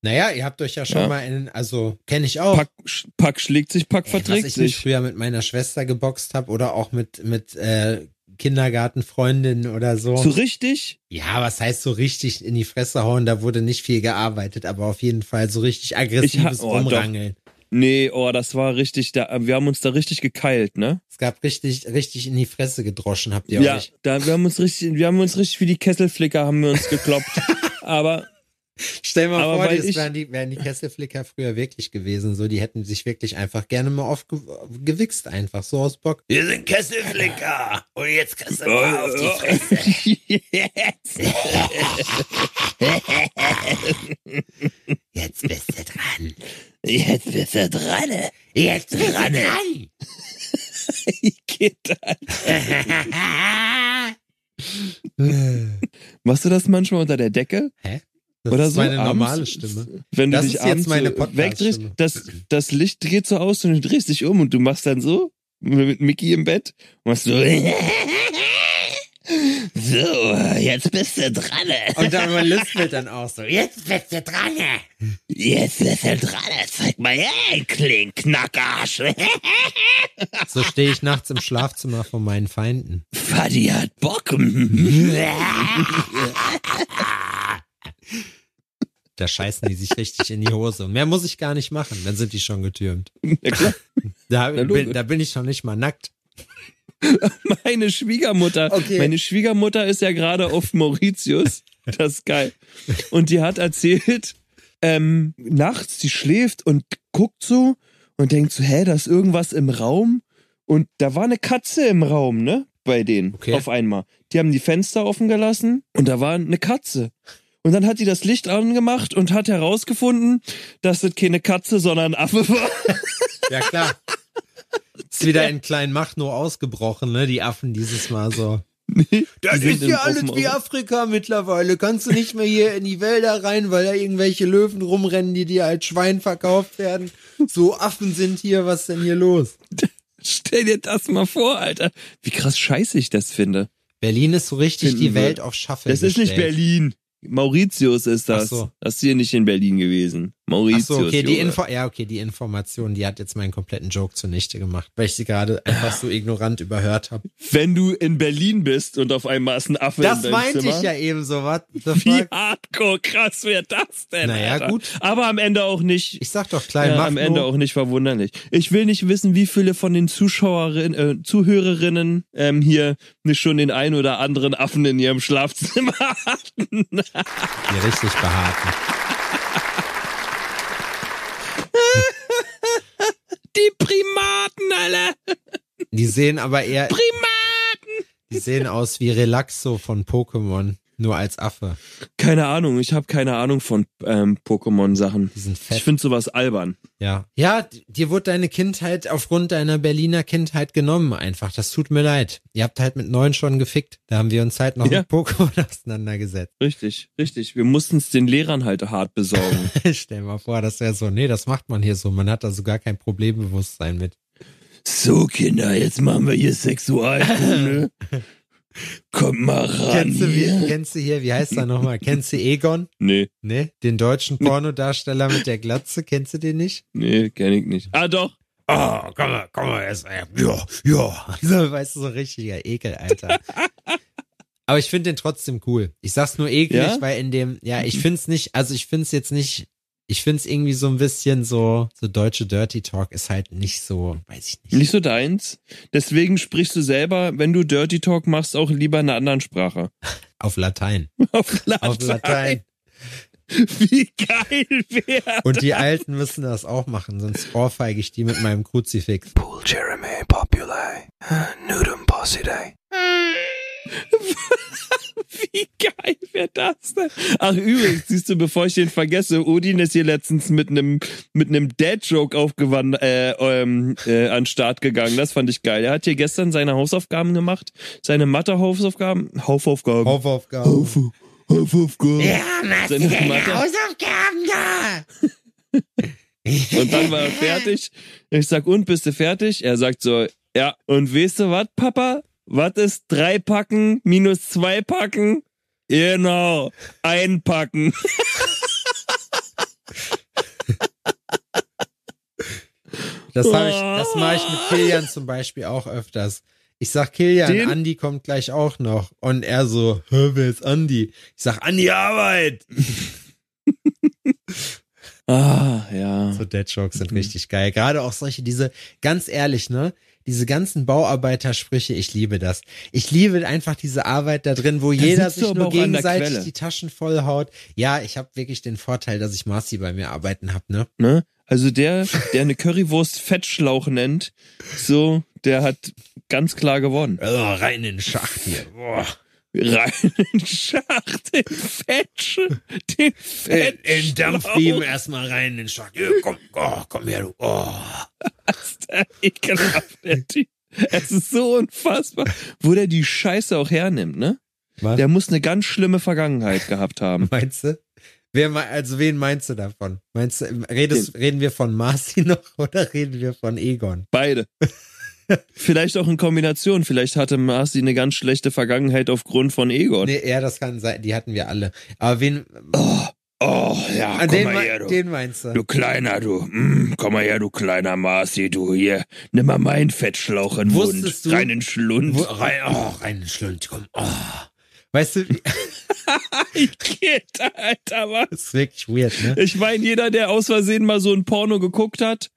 Naja, ihr habt euch ja schon Ja. mal in, also kenne ich auch. Pack, Pack schlägt sich, Pack Ey, was verträgt ich mich sich. früher mit meiner Schwester geboxt habe oder auch mit, mit äh, Kindergartenfreundinnen oder so. So richtig? Ja, was heißt so richtig in die Fresse hauen? Da wurde nicht viel gearbeitet, aber auf jeden Fall so richtig aggressives oh, doch. Rumrangeln. Nee, oh, das war richtig, da, wir haben uns da richtig gekeilt, ne? Es gab richtig, richtig in die Fresse gedroschen, habt ihr Ja, euch. da, wir haben uns richtig, wir haben uns richtig wie die Kesselflicker haben wir uns gekloppt. Aber Stell mal Aber vor, das ich- wären die, wären die Kesselflicker früher wirklich gewesen. So, die hätten sich wirklich einfach gerne mal aufgewichst, einfach so aus Bock. Wir sind Kesselflicker. Und jetzt kriegst du mal auf die Fresse. Jetzt. Jetzt bist du dran. Jetzt bist du dran. Jetzt bist du dran. Geht das? Machst du das manchmal unter der Decke? Das Oder ist so? meine abends? normale Stimme. Wenn du Das dich abends meine so wegdrehst, das, das Licht geht so aus und du drehst dich um und du machst dann so mit Mickey im Bett und machst so. So, jetzt bist du dran. Und dann lispelt dann auch so. Jetzt bist du dran. Jetzt bist du dran. Zeig mal her, Klinkknackarsch. So stehe ich nachts im Schlafzimmer von meinen Feinden. Fadi hat Bock. Da scheißen die sich richtig in die Hose. Und mehr muss ich gar nicht machen, dann sind die schon getürmt. Ja klar. Da, bin, da bin ich schon nicht mal nackt. Meine Schwiegermutter. Okay. Meine Schwiegermutter ist ja gerade auf Mauritius. Das ist geil. Und die hat erzählt, ähm, nachts, die schläft und guckt so und denkt so, hä, da ist irgendwas im Raum. Und da war eine Katze im Raum, ne? Bei denen. Okay. Auf einmal. Die haben die Fenster offen gelassen und da war eine Katze. Und dann hat die das Licht angemacht und hat herausgefunden, dass das keine Katze, sondern ein Affe war. Ja, klar. Ist wieder in Kleinmachnow ausgebrochen, ne? Die Affen dieses Mal so. Das ist ja alles wie Afrika mittlerweile. Kannst du nicht mehr hier in die Wälder rein, weil da irgendwelche Löwen rumrennen, die dir als Schwein verkauft werden. So Affen sind hier, was ist denn hier los? Stell dir das mal vor, Alter. Wie krass scheiße ich das finde. Berlin ist so richtig Finden die wir. Welt auf Schaffel Das ist nicht gestellt. Berlin. Mauritius ist das. Ach so. Das ist hier nicht in Berlin gewesen. Mauritius. Ach so, okay, die. Info, ja, okay, die Information, die hat jetzt meinen kompletten Joke zunichte gemacht, weil ich sie gerade einfach so ignorant überhört habe. Wenn du in Berlin bist und auf einmal ist ein Affe in Das deinem meinte Zimmer. ich ja eben so, was the Wie hardcore krass wäre das denn? Naja, Alter? gut. Aber am Ende auch nicht. Ich sag doch klein, ja, am Ende auch nicht verwunderlich. Ich will nicht wissen, wie viele von den Zuschauerinnen, äh, Zuhörerinnen ähm, hier nicht schon den einen oder anderen Affen in ihrem Schlafzimmer hatten. Die richtig behaarten. Die Primaten, alle. Die sehen aber eher, Primaten. die sehen aus wie Relaxo von Pokémon, nur als Affe. Keine Ahnung, ich habe keine Ahnung von ähm, Pokémon-Sachen. Ich finde sowas albern. Ja. Ja, dir wurde deine Kindheit aufgrund deiner Berliner Kindheit genommen einfach. Das tut mir leid. Ihr habt halt mit neun schon gefickt. Da haben wir uns halt noch Ja. mit Pokémon auseinandergesetzt. Richtig, richtig. Wir mussten es den Lehrern halt hart besorgen. Stell mal vor, das wäre so, nee, das macht man hier so. Man hat da so gar kein Problembewusstsein mit. so, Kinder, jetzt machen wir hier Sexualkunde. Kommt mal ran Kennst du, wie, hier. kennst du hier, wie heißt er nochmal? Kennst du Egon? Nee, Ne? Den deutschen Pornodarsteller mit der Glatze, kennst du den nicht? nee, kenn ich nicht. Ah, doch. Oh, komm mal, komm mal, erst mal. Ja, ja. So, weißt du, so richtiger Ekel, Alter. Aber ich finde den trotzdem cool. Ich sag's nur eklig, Ja? weil in dem, ja, ich find's nicht, also ich find's jetzt nicht, ich find's irgendwie so ein bisschen so, so deutsche Dirty Talk ist halt nicht so, weiß ich nicht. Nicht so deins. Deswegen sprichst du selber, wenn du Dirty Talk machst, auch lieber in einer anderen Sprache. Auf Latein. Auf Latein. Auf Latein. Wie geil wäre. Und die Alten müssen das auch machen, sonst ohrfeige ich die mit meinem Kruzifix. Pool Jeremy Populi. Nudum Posse Day. Wie geil wäre das denn? Ach übrigens, siehst du, bevor ich den vergesse, Odin ist hier letztens mit einem mit einem Dad-Joke aufgewandt äh, ähm, äh, an den Start gegangen. Das fand ich geil. Er hat hier gestern seine Hausaufgaben gemacht, seine Mathe-Hausaufgaben, Hausaufgaben, Hausaufgaben. Hausaufgaben. Ja, machst du Seine deine Mathe- Hausaufgaben da? Und dann war er fertig. Ich sag, und bist du fertig? Er sagt so, ja. Und weißt du was, Papa? Was ist drei packen minus zwei packen? Genau, einpacken. Das ich, das mache ich mit Kilian zum Beispiel auch öfters. Ich sag Kilian, Den- Andi kommt gleich auch noch. Und er so, hä, wer ist Andi? Ich sag, Andi Arbeit. Ah, ja. So Dead Jokes sind Mhm. richtig geil. Gerade auch solche, diese, ganz ehrlich, ne? Diese ganzen Bauarbeitersprüche, ich liebe das. Ich liebe einfach diese Arbeit da drin, wo jeder sitzt du sich nur gegenseitig die Taschen vollhaut. Ja, ich habe wirklich den Vorteil, dass ich Marci bei mir arbeiten hab, ne? Ne? Also der, der eine Currywurst Fettschlauch nennt, so, der hat ganz klar gewonnen. Also rein in den Schacht hier. Boah. Rein in den Schacht, den Fetsch, den In, Fett. in Dampfriemen erstmal rein in den Schacht. Ja, komm, oh, komm her, du. Oh. der ekelhaft, der Typ. Es ist so unfassbar, wo der die Scheiße auch hernimmt, ne? Was? Der muss eine ganz schlimme Vergangenheit gehabt haben. Meinst du? Wer, also wen meinst du davon? Meinst du, redest, reden wir von Marci noch oder reden wir von Egon? Beide. Vielleicht auch in Kombination. Vielleicht hatte Marci eine ganz schlechte Vergangenheit aufgrund von Egon. Nee, ja, das kann sein, die hatten wir alle. Aber wen, Oh, ja, ah, komm den, mal her, du. den meinst du? Du kleiner, du. Mm, komm mal her, du kleiner Marci, du. Hier, nimm mal meinen Fettschlauch in den Mund. Du- Rein in den Schlund. Wo, rein, oh, rein in den Schlund, komm. Oh. Weißt du, Geht, Alter, was? das ist wirklich weird, ne? Ich meine, jeder, der aus Versehen mal so ein Porno geguckt hat,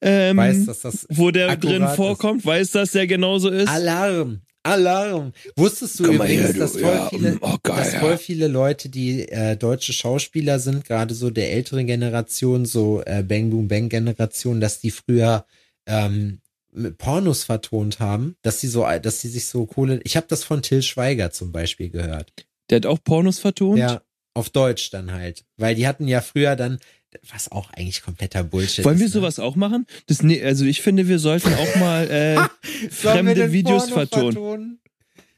ähm, Weiß, dass das wo der drin ist. vorkommt, weiß, dass der genauso ist. Alarm. Alarm. Wusstest du Komm übrigens, her, du. dass, voll Ja, viele, mm, oh, geil, dass ja. voll viele Leute, die äh, deutsche Schauspieler sind, gerade so der älteren Generation, so äh, Bang Boom Bang Generation, dass die früher ähm, Pornos vertont haben, dass sie so, dass sie sich so Kohle. Ich habe das von Till Schweiger zum Beispiel gehört. Der hat auch Pornos vertont? Ja, auf Deutsch dann halt, weil die hatten ja früher dann, was auch eigentlich kompletter Bullshit. Wollen wir ist, ne? sowas auch machen? Das, nee, also ich finde, wir sollten auch mal äh, wir fremde Videos Porno vertonen. vertonen?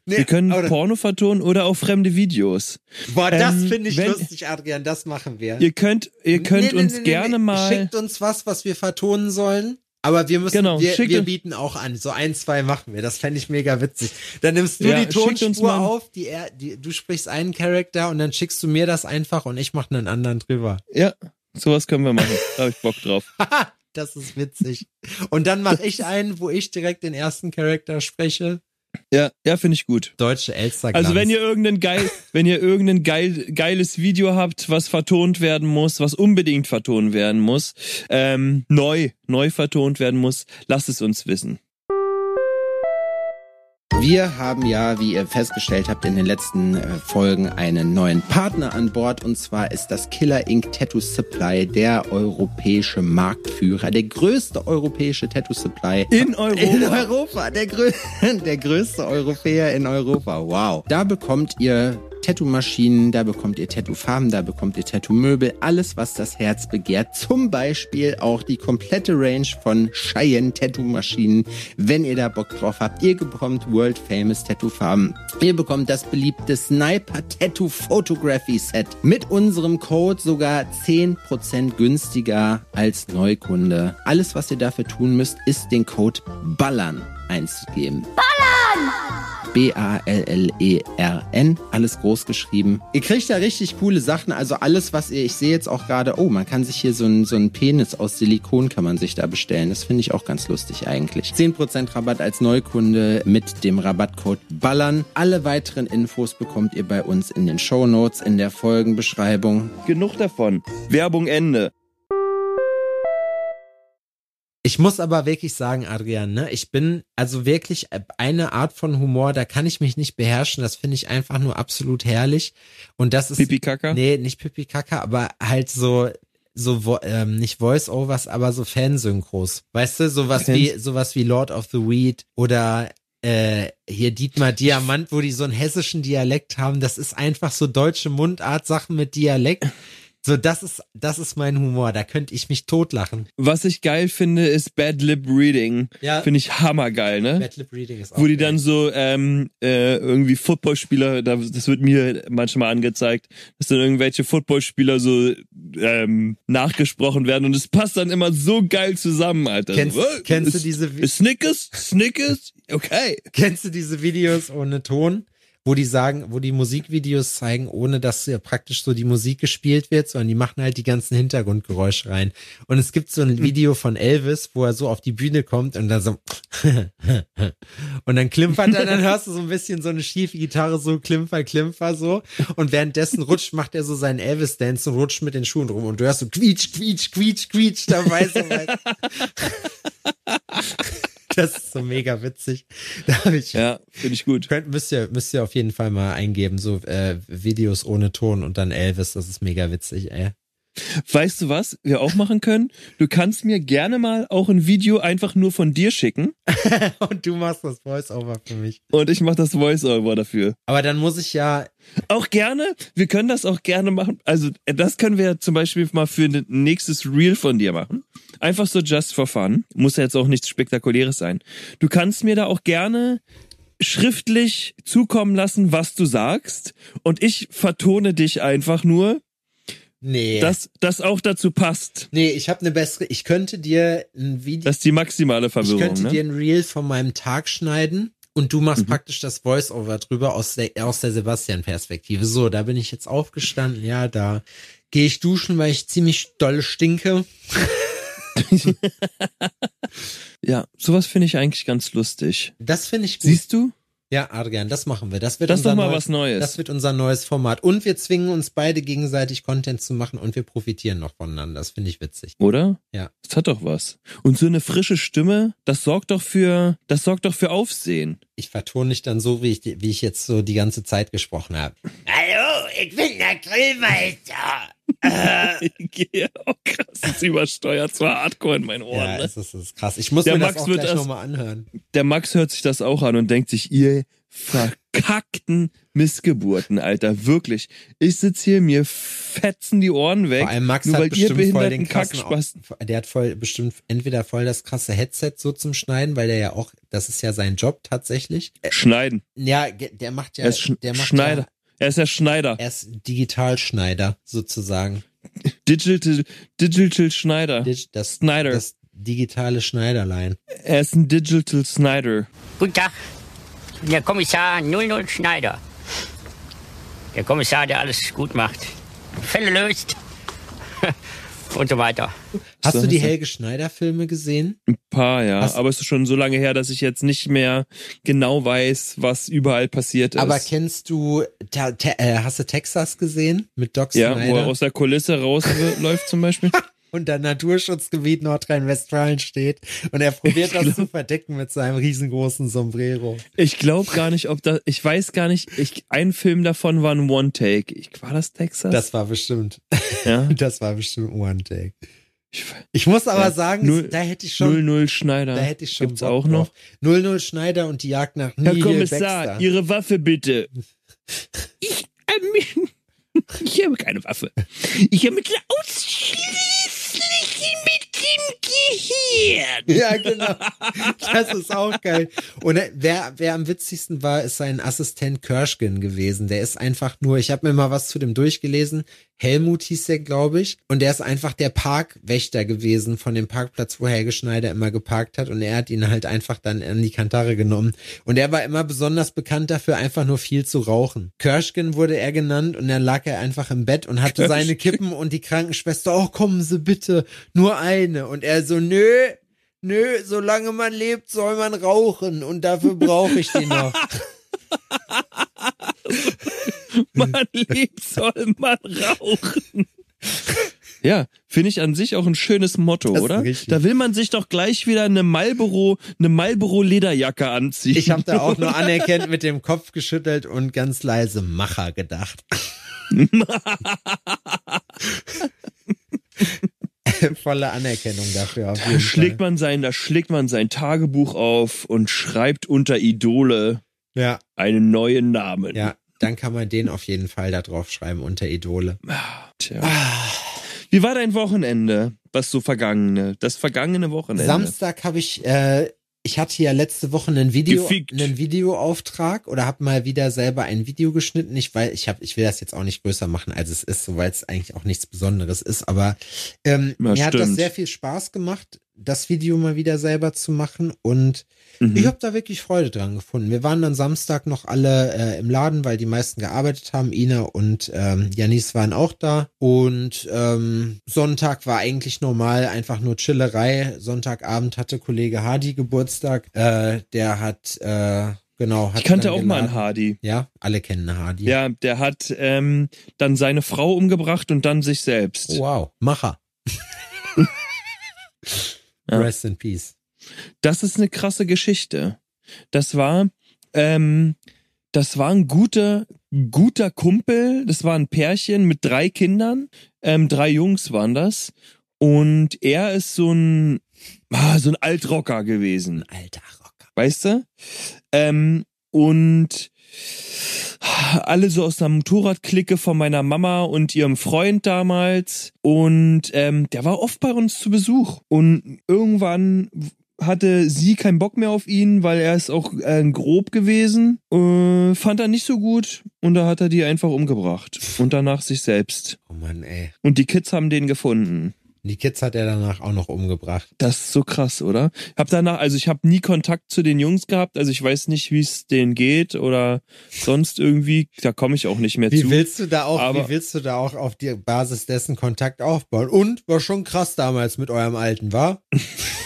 Nee, Wir können oder- Porno vertonen oder auch fremde Videos. Boah, das ähm, finde ich wenn- lustig, Adrian, das machen wir. Ihr könnt, ihr könnt Nee, nee, uns gerne mal. Schickt uns was, was wir vertonen sollen. Aber wir müssen, Genau, wir, wir bieten auch an. So ein, zwei machen wir. Das fände ich mega witzig. Dann nimmst du Ja, die Tonspur auf, die, er, die, du sprichst einen Charakter und dann schickst du mir das einfach und ich mache einen anderen drüber. Ja, Sowas können wir machen. Da habe ich Bock drauf. das ist witzig. Und dann mache ich einen, wo ich direkt den ersten Charakter spreche. Ja, ja, finde ich gut. Deutsche Elster. Also wenn ihr irgendein geil, wenn ihr irgendein geil, geiles Video habt, was vertont werden muss, was unbedingt vertont werden muss, ähm, neu, neu vertont werden muss, lasst es uns wissen. Wir haben ja, wie ihr festgestellt habt, in den letzten äh, Folgen einen neuen Partner an Bord und zwar ist das Killer Ink Tattoo Supply der europäische Marktführer, der größte europäische Tattoo Supply in Europa. In Europa, der, grö der größte Europäer in Europa. Wow. Da bekommt ihr Tattoo-Maschinen, da bekommt ihr Tattoo-Farben, da bekommt ihr Tattoo-Möbel, alles, was das Herz begehrt. Zum Beispiel auch die komplette Range von Cheyenne Tattoo-Maschinen, wenn ihr da Bock drauf habt. Ihr bekommt World Famous Tattoo-Farben. Ihr bekommt das beliebte Sniper Tattoo Photography Set. Mit unserem Code sogar 10% günstiger als Neukunde. Alles, was ihr dafür tun müsst, ist den Code BALLERN einzugeben. BALLERN! B-A-L-L-E-R-N. Alles groß geschrieben. Ihr kriegt da richtig coole Sachen. Also alles, was ihr, ich sehe jetzt auch gerade, oh, man kann sich hier so ein, so ein Penis aus Silikon kann man sich da bestellen. Das finde ich auch ganz lustig eigentlich. 10% Rabatt als Neukunde mit dem Rabattcode BALLERN. Alle weiteren Infos bekommt ihr bei uns in den Show Notes in der Folgenbeschreibung. Genug davon. Werbung Ende. Ich muss aber wirklich sagen, Adrian, ne, ich bin also wirklich eine Art von Humor, da kann ich mich nicht beherrschen. Das finde ich einfach nur absolut herrlich. Und das ist Pipi Kaka? Nee, nicht Pipi Kaka, aber halt so so ähm, nicht Voice-Overs, aber so Fansynchros. Weißt du, sowas wie sowas wie Lord of the Weed oder äh, hier Dietmar Diamant, wo die so einen hessischen Dialekt haben. Das ist einfach so deutsche Mundart-Sachen mit Dialekt. So, das ist, das ist mein Humor. Da könnte ich mich totlachen. Was ich geil finde, ist Bad Lip Reading. Ja. Finde ich hammergeil, ne? Bad Lip Reading ist auch Wo die geil. dann so ähm, äh, irgendwie Footballspieler, da, das wird mir manchmal angezeigt, dass dann irgendwelche Footballspieler so ähm, nachgesprochen werden und es passt dann immer so geil zusammen, Alter. Kennst, so, kennst du ist- diese, Vi- ist Snickers? Snickers? Okay. kennst du diese Videos ohne Ton? Wo die sagen, wo die Musikvideos zeigen, ohne dass ja praktisch so die Musik gespielt wird, sondern die machen halt die ganzen Hintergrundgeräusche rein. Und es gibt so ein Video von Elvis, wo er so auf die Bühne kommt und da so und dann klimpert er, dann hörst du so ein bisschen so eine schiefe Gitarre, so klimper, klimper so. Und währenddessen rutscht, macht er so seinen Elvis-Dance und rutscht mit den Schuhen rum und du hörst so quietsch, quietsch, quietsch, quietsch dabei. So. Das ist so mega witzig. Da habe ich Ja, finde ich gut. Könnt, müsst ihr, müsst ihr auf jeden Fall mal eingeben, so äh, Videos ohne Ton und dann Elvis, das ist mega witzig, ey. Weißt du was wir auch machen können? Du kannst mir gerne mal auch ein Video einfach nur von dir schicken Und du machst das Voice-Over für mich. und ich mache das Voice-Over dafür. Aber dann muss ich ja, Auch gerne, wir können das auch gerne machen. Also äh, das können wir zum Beispiel mal für ein nächstes Reel von dir machen. Einfach so just for fun. Muss ja jetzt auch nichts Spektakuläres sein. Du kannst mir da auch gerne schriftlich zukommen lassen, was du sagst. Und ich vertone dich einfach nur, nee. dass das auch dazu passt. nee, ich habe eine bessere, ich könnte dir ein Video, Das ist die maximale ich Verwirrung. könnte dir Ne? ein Reel von meinem Tag schneiden und du machst praktisch das Voice-Over drüber aus der, aus der Sebastian-Perspektive. So, da bin ich jetzt aufgestanden, ja, da gehe ich duschen, weil ich ziemlich doll stinke. Ja, sowas finde ich eigentlich ganz lustig. Das finde ich gut. Siehst du? Ja, Adrian, das machen wir. Das wird Das ist unser doch mal neues- was Neues. Das wird unser neues Format. Und wir zwingen uns beide gegenseitig Content zu machen und wir profitieren noch voneinander. Das finde ich witzig. Oder? Ja. Das hat doch was. Und so eine frische Stimme, das sorgt doch für, das sorgt doch für Aufsehen. Ich vertone nicht dann so, wie ich, wie ich jetzt so die ganze Zeit gesprochen habe. Hallo, ich bin der Grillmeister. ja, oh krass, das übersteuert, zwar Hardcore in meinen Ohren. Ja, ne? es ist, es ist krass. Ich muss Der mir Max das auch wird gleich nochmal anhören. Der Max hört sich das auch an und denkt sich, ihr verkackten Missgeburten, Alter, wirklich. Ich sitz hier, mir fetzen die Ohren weg. Vor allem Max hat bestimmt voll den krassen, Kackspasten. der hat voll bestimmt entweder voll das krasse Headset so zum Schneiden, weil der ja auch, das ist ja sein Job tatsächlich. Äh, Schneiden. Ja, der macht ja, Er der macht Schneider. Ja, Er ist der Schneider. er ist Digitalschneider sozusagen. Digital, Digital Schneider. Dig- Das, Snyder. das digitale Schneiderlein. Er ist ein Digital Snyder. Guten Tag, der Kommissar 00 Schneider. Der Kommissar, der alles gut macht. Fälle löst und so weiter. Hast So du die hast Helge Schneider-Filme gesehen? Ein paar, ja. Hast- aber es ist schon so lange her, dass ich jetzt nicht mehr genau weiß, was überall passiert ist. Aber kennst du, äh, hast du Texas gesehen mit Doc ja, wo er Snyder? aus der Kulisse rausläuft zum Beispiel. Und der Naturschutzgebiet Nordrhein-Westfalen steht und er probiert das zu verdecken mit seinem riesengroßen Sombrero. Ich glaube gar nicht, ob da, ich weiß gar nicht, ich, ein Film davon war ein One-Take. Ich, war das Texas? Das war bestimmt, ja. das war bestimmt ein One Take. Ich, Ich muss aber Ja, sagen, null- da hätte ich schon, 00 Schneider. da hätte ich schon Gibt's Bock auch noch? drauf. 00 Schneider und die Jagd nach Herr Nihil Kommissar, Baxter. Ihre Waffe bitte. Ich, ähm, ich habe keine Waffe. Ich ermittle ausschließlich dem Gehirn. Ja, genau. Das ist auch geil. Und wer, wer am witzigsten war, ist sein Assistent Kirschgen gewesen. Der ist einfach nur, ich habe mir mal was zu dem durchgelesen. Helmut hieß der, glaube ich. Und der ist einfach der Parkwächter gewesen von dem Parkplatz, wo Helge Schneider immer geparkt hat. Und er hat ihn halt einfach dann an die Kantare genommen. Und er war immer besonders bekannt dafür, einfach nur viel zu rauchen. Kirschgen wurde er genannt und dann lag er einfach im Bett und hatte seine Kippen und die Krankenschwester, oh, kommen Sie bitte, nur eine. Und er so, nö, nö, solange man lebt, soll man rauchen und dafür brauche ich die noch. Man lebt, soll man rauchen. Ja, finde ich an sich auch ein schönes Motto, oder? richtig. Da will man sich doch gleich wieder eine Marlboro, eine Marlboro Lederjacke anziehen. Ich habe da auch nur anerkennt mit dem Kopf geschüttelt und ganz leise Macher gedacht. Volle Anerkennung dafür auf da jeden schlägt Fall. man sein, da schlägt man sein Tagebuch auf und schreibt unter Idole Ja, einen neuen Namen. ja, dann kann man den auf jeden Fall da drauf schreiben unter Idole. Tja. Ah. Wie war dein Wochenende? Was so vergangene? Das vergangene Wochenende. Samstag habe ich, äh, ich hatte ja letzte Woche einen Video, Gefickt. einen Videoauftrag oder habe mal wieder selber ein Video geschnitten. Ich weil ich habe, ich will das jetzt auch nicht größer machen, als es ist, so weil es eigentlich auch nichts Besonderes ist. Aber ähm, Ja, mir hat das stimmt. sehr viel Spaß gemacht, das Video mal wieder selber zu machen und Mhm. ich habe da wirklich Freude dran gefunden. Wir waren dann Samstag noch alle äh, im Laden, weil die meisten gearbeitet haben. Ina und ähm, Janis waren auch da. Und ähm, Sonntag war eigentlich normal, einfach nur Chillerei. Sonntagabend hatte Kollege Hardy Geburtstag. Äh, der hat, äh, genau, hat ich kannte auch mal einen geladen. Hardy. Ja, alle kennen Hardy. Ja, der hat ähm, dann seine Frau umgebracht und dann sich selbst. Wow, Macher. Ja. Rest in Peace. Das ist eine krasse Geschichte. Das war, ähm, das war ein guter, guter Kumpel. Das war ein Pärchen mit drei Kindern. Ähm, drei Jungs waren das. Und er ist so ein, ah, so ein Altrocker gewesen. Alter Rocker. weißt du? Ähm, und alle so aus der Motorradklicke von meiner Mama und ihrem Freund damals. Und ähm, der war oft bei uns zu Besuch. Und irgendwann hatte sie keinen Bock mehr auf ihn, weil er ist auch äh, grob gewesen. Äh, fand er nicht so gut und da hat er die einfach umgebracht. Und danach sich selbst. Oh Mann, ey. Und die Kids haben den gefunden. Die Kids hat er danach auch noch umgebracht. Das ist so krass, oder? Hab danach, also ich habe nie Kontakt zu den Jungs gehabt, also ich weiß nicht, wie es denen geht oder sonst irgendwie. Da komme ich auch nicht mehr Wie zu. willst du da auch, Aber- wie willst du da auch auf die Basis dessen Kontakt aufbauen? Und war schon krass damals mit eurem Alten, war?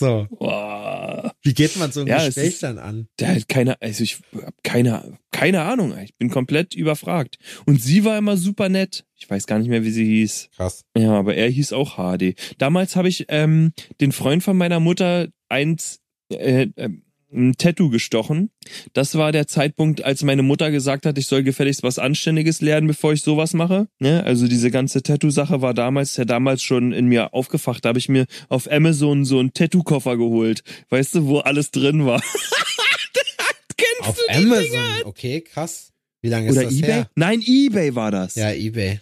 so. Boah, Wie geht man so ein Ja, es Gespräch ist- dann an? der hat keine, also ich hab keine, keine Ahnung. Ich bin komplett überfragt. Und sie war immer super nett. Ich weiß gar nicht mehr, wie sie hieß. Krass. Ja, aber er hieß auch HD. Damals habe ich ähm, den Freund von meiner Mutter eins äh, äh, ein Tattoo gestochen. Das war der Zeitpunkt, als meine Mutter gesagt hat, ich soll gefälligst was Anständiges lernen, bevor ich sowas mache. Ne? Also diese ganze Tattoo-Sache war damals ja damals schon in mir aufgefacht. Da habe ich mir auf Amazon so einen Tattoo-Koffer geholt. Weißt du, wo alles drin war. Kennst Auf du die Amazon. Dinger? Okay, krass. Wie lange ist Oder das eBay? her? Nein, eBay war das. Ja, eBay.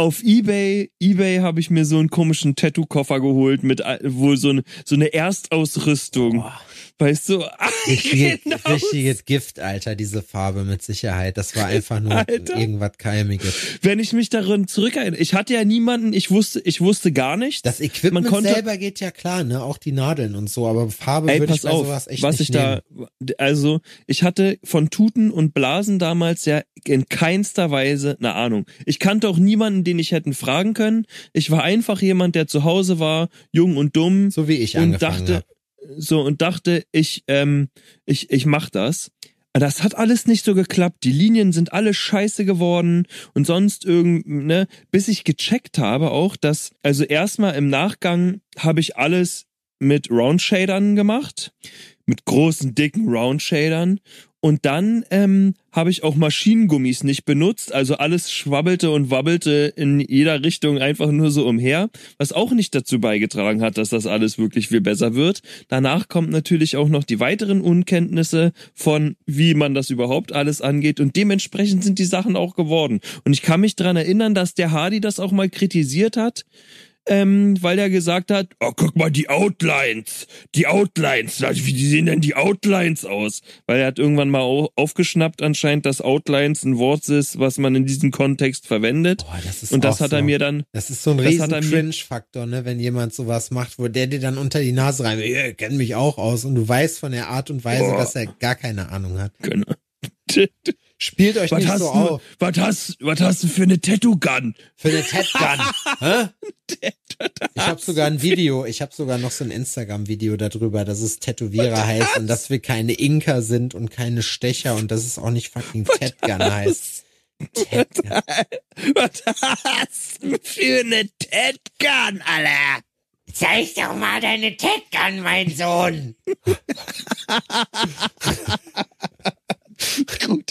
Auf eBay, eBay habe ich mir so einen komischen Tattoo-Koffer geholt mit wohl so eine so eine Erstausrüstung. Weißt du? Richtige, Genau. richtiges Gift, Alter, diese Farbe mit Sicherheit. Das war einfach nur Alter. irgendwas Keimiges. Wenn ich mich darin zurückerinnere, ich hatte ja niemanden, ich wusste, ich wusste gar nichts. Das Equipment konnte- selber geht ja klar, ne? Auch die Nadeln und so, aber Farbe Ey, würde ich bei auf, sowas echt was nicht ich da, also ich hatte von Tuten und Blasen damals ja in keinster Weise eine Ahnung. Ich kannte auch niemanden, den ich hätten fragen können. Ich war einfach jemand, der zu Hause war, jung und dumm So wie ich und dachte, habe. so und dachte, ich, ähm, ich, ich mach das. Das hat alles nicht so geklappt. Die Linien sind alle scheiße geworden und sonst irgend, ne, bis ich gecheckt habe auch, dass, also erstmal im Nachgang habe ich alles mit Round Shadern gemacht, mit großen, dicken Round Shadern und dann ähm, habe ich auch Maschinengummis nicht benutzt, also alles schwabbelte und wabbelte in jeder Richtung einfach nur so umher, was auch nicht dazu beigetragen hat, dass das alles wirklich viel besser wird. Danach kommt natürlich auch noch die weiteren Unkenntnisse von, wie man das überhaupt alles angeht und dementsprechend sind die Sachen auch geworden. Und ich kann mich dran erinnern, dass der Hardy das auch mal kritisiert hat, ähm, weil er gesagt hat, oh, guck mal, die Outlines, die Outlines, wie sehen denn die Outlines aus? Weil er hat irgendwann mal au- aufgeschnappt anscheinend, dass Outlines ein Wort ist, was man in diesem Kontext verwendet. Boah, das ist Und das hat er so. mir dann, Das ist so ein riesen er Cringe-Faktor, ne, wenn jemand sowas macht, wo der dir dann unter die Nase rein, ich kenn mich auch aus und du weißt von der Art und Weise, Boah. dass er gar keine Ahnung hat. genau. Spielt euch Was nicht hast, so du, auf. was, hast, was hast du für eine Tattoo-Gun? Für eine. Hä? Ich habe sogar ein Video, ich habe sogar noch so ein Instagram-Video darüber, dass es Tätowierer heißt und dass wir keine Inka sind und keine Stecher und dass es auch nicht fucking Ted-Gun heißt. Ted-Gun. Was hast du für eine Ted-Gun, Alter? Zeig doch mal deine Ted-Gun, mein Sohn. Gut.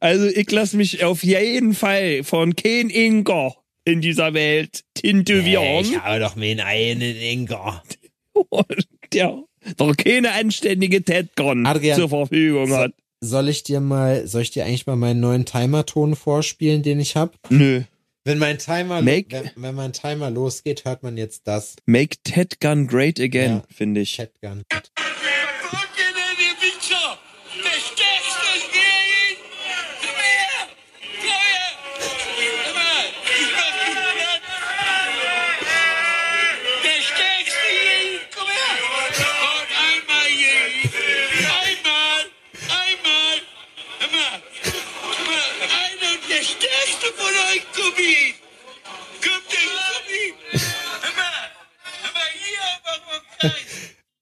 Also ich lasse mich auf jeden Fall von kein Ingo in dieser Welt tätowieren. Ich habe doch mir einen Inka. der doch keine anständige Ted-Gun Adrian, zur Verfügung hat. Soll ich dir mal, soll ich dir eigentlich mal meinen neuen Timer-Ton vorspielen, den ich habe? Nö. Wenn mein Timer, Make- wenn, wenn mein Timer losgeht, hört man jetzt das. Make Ted-Gun great again, Ja. finde ich. Chatgun. Der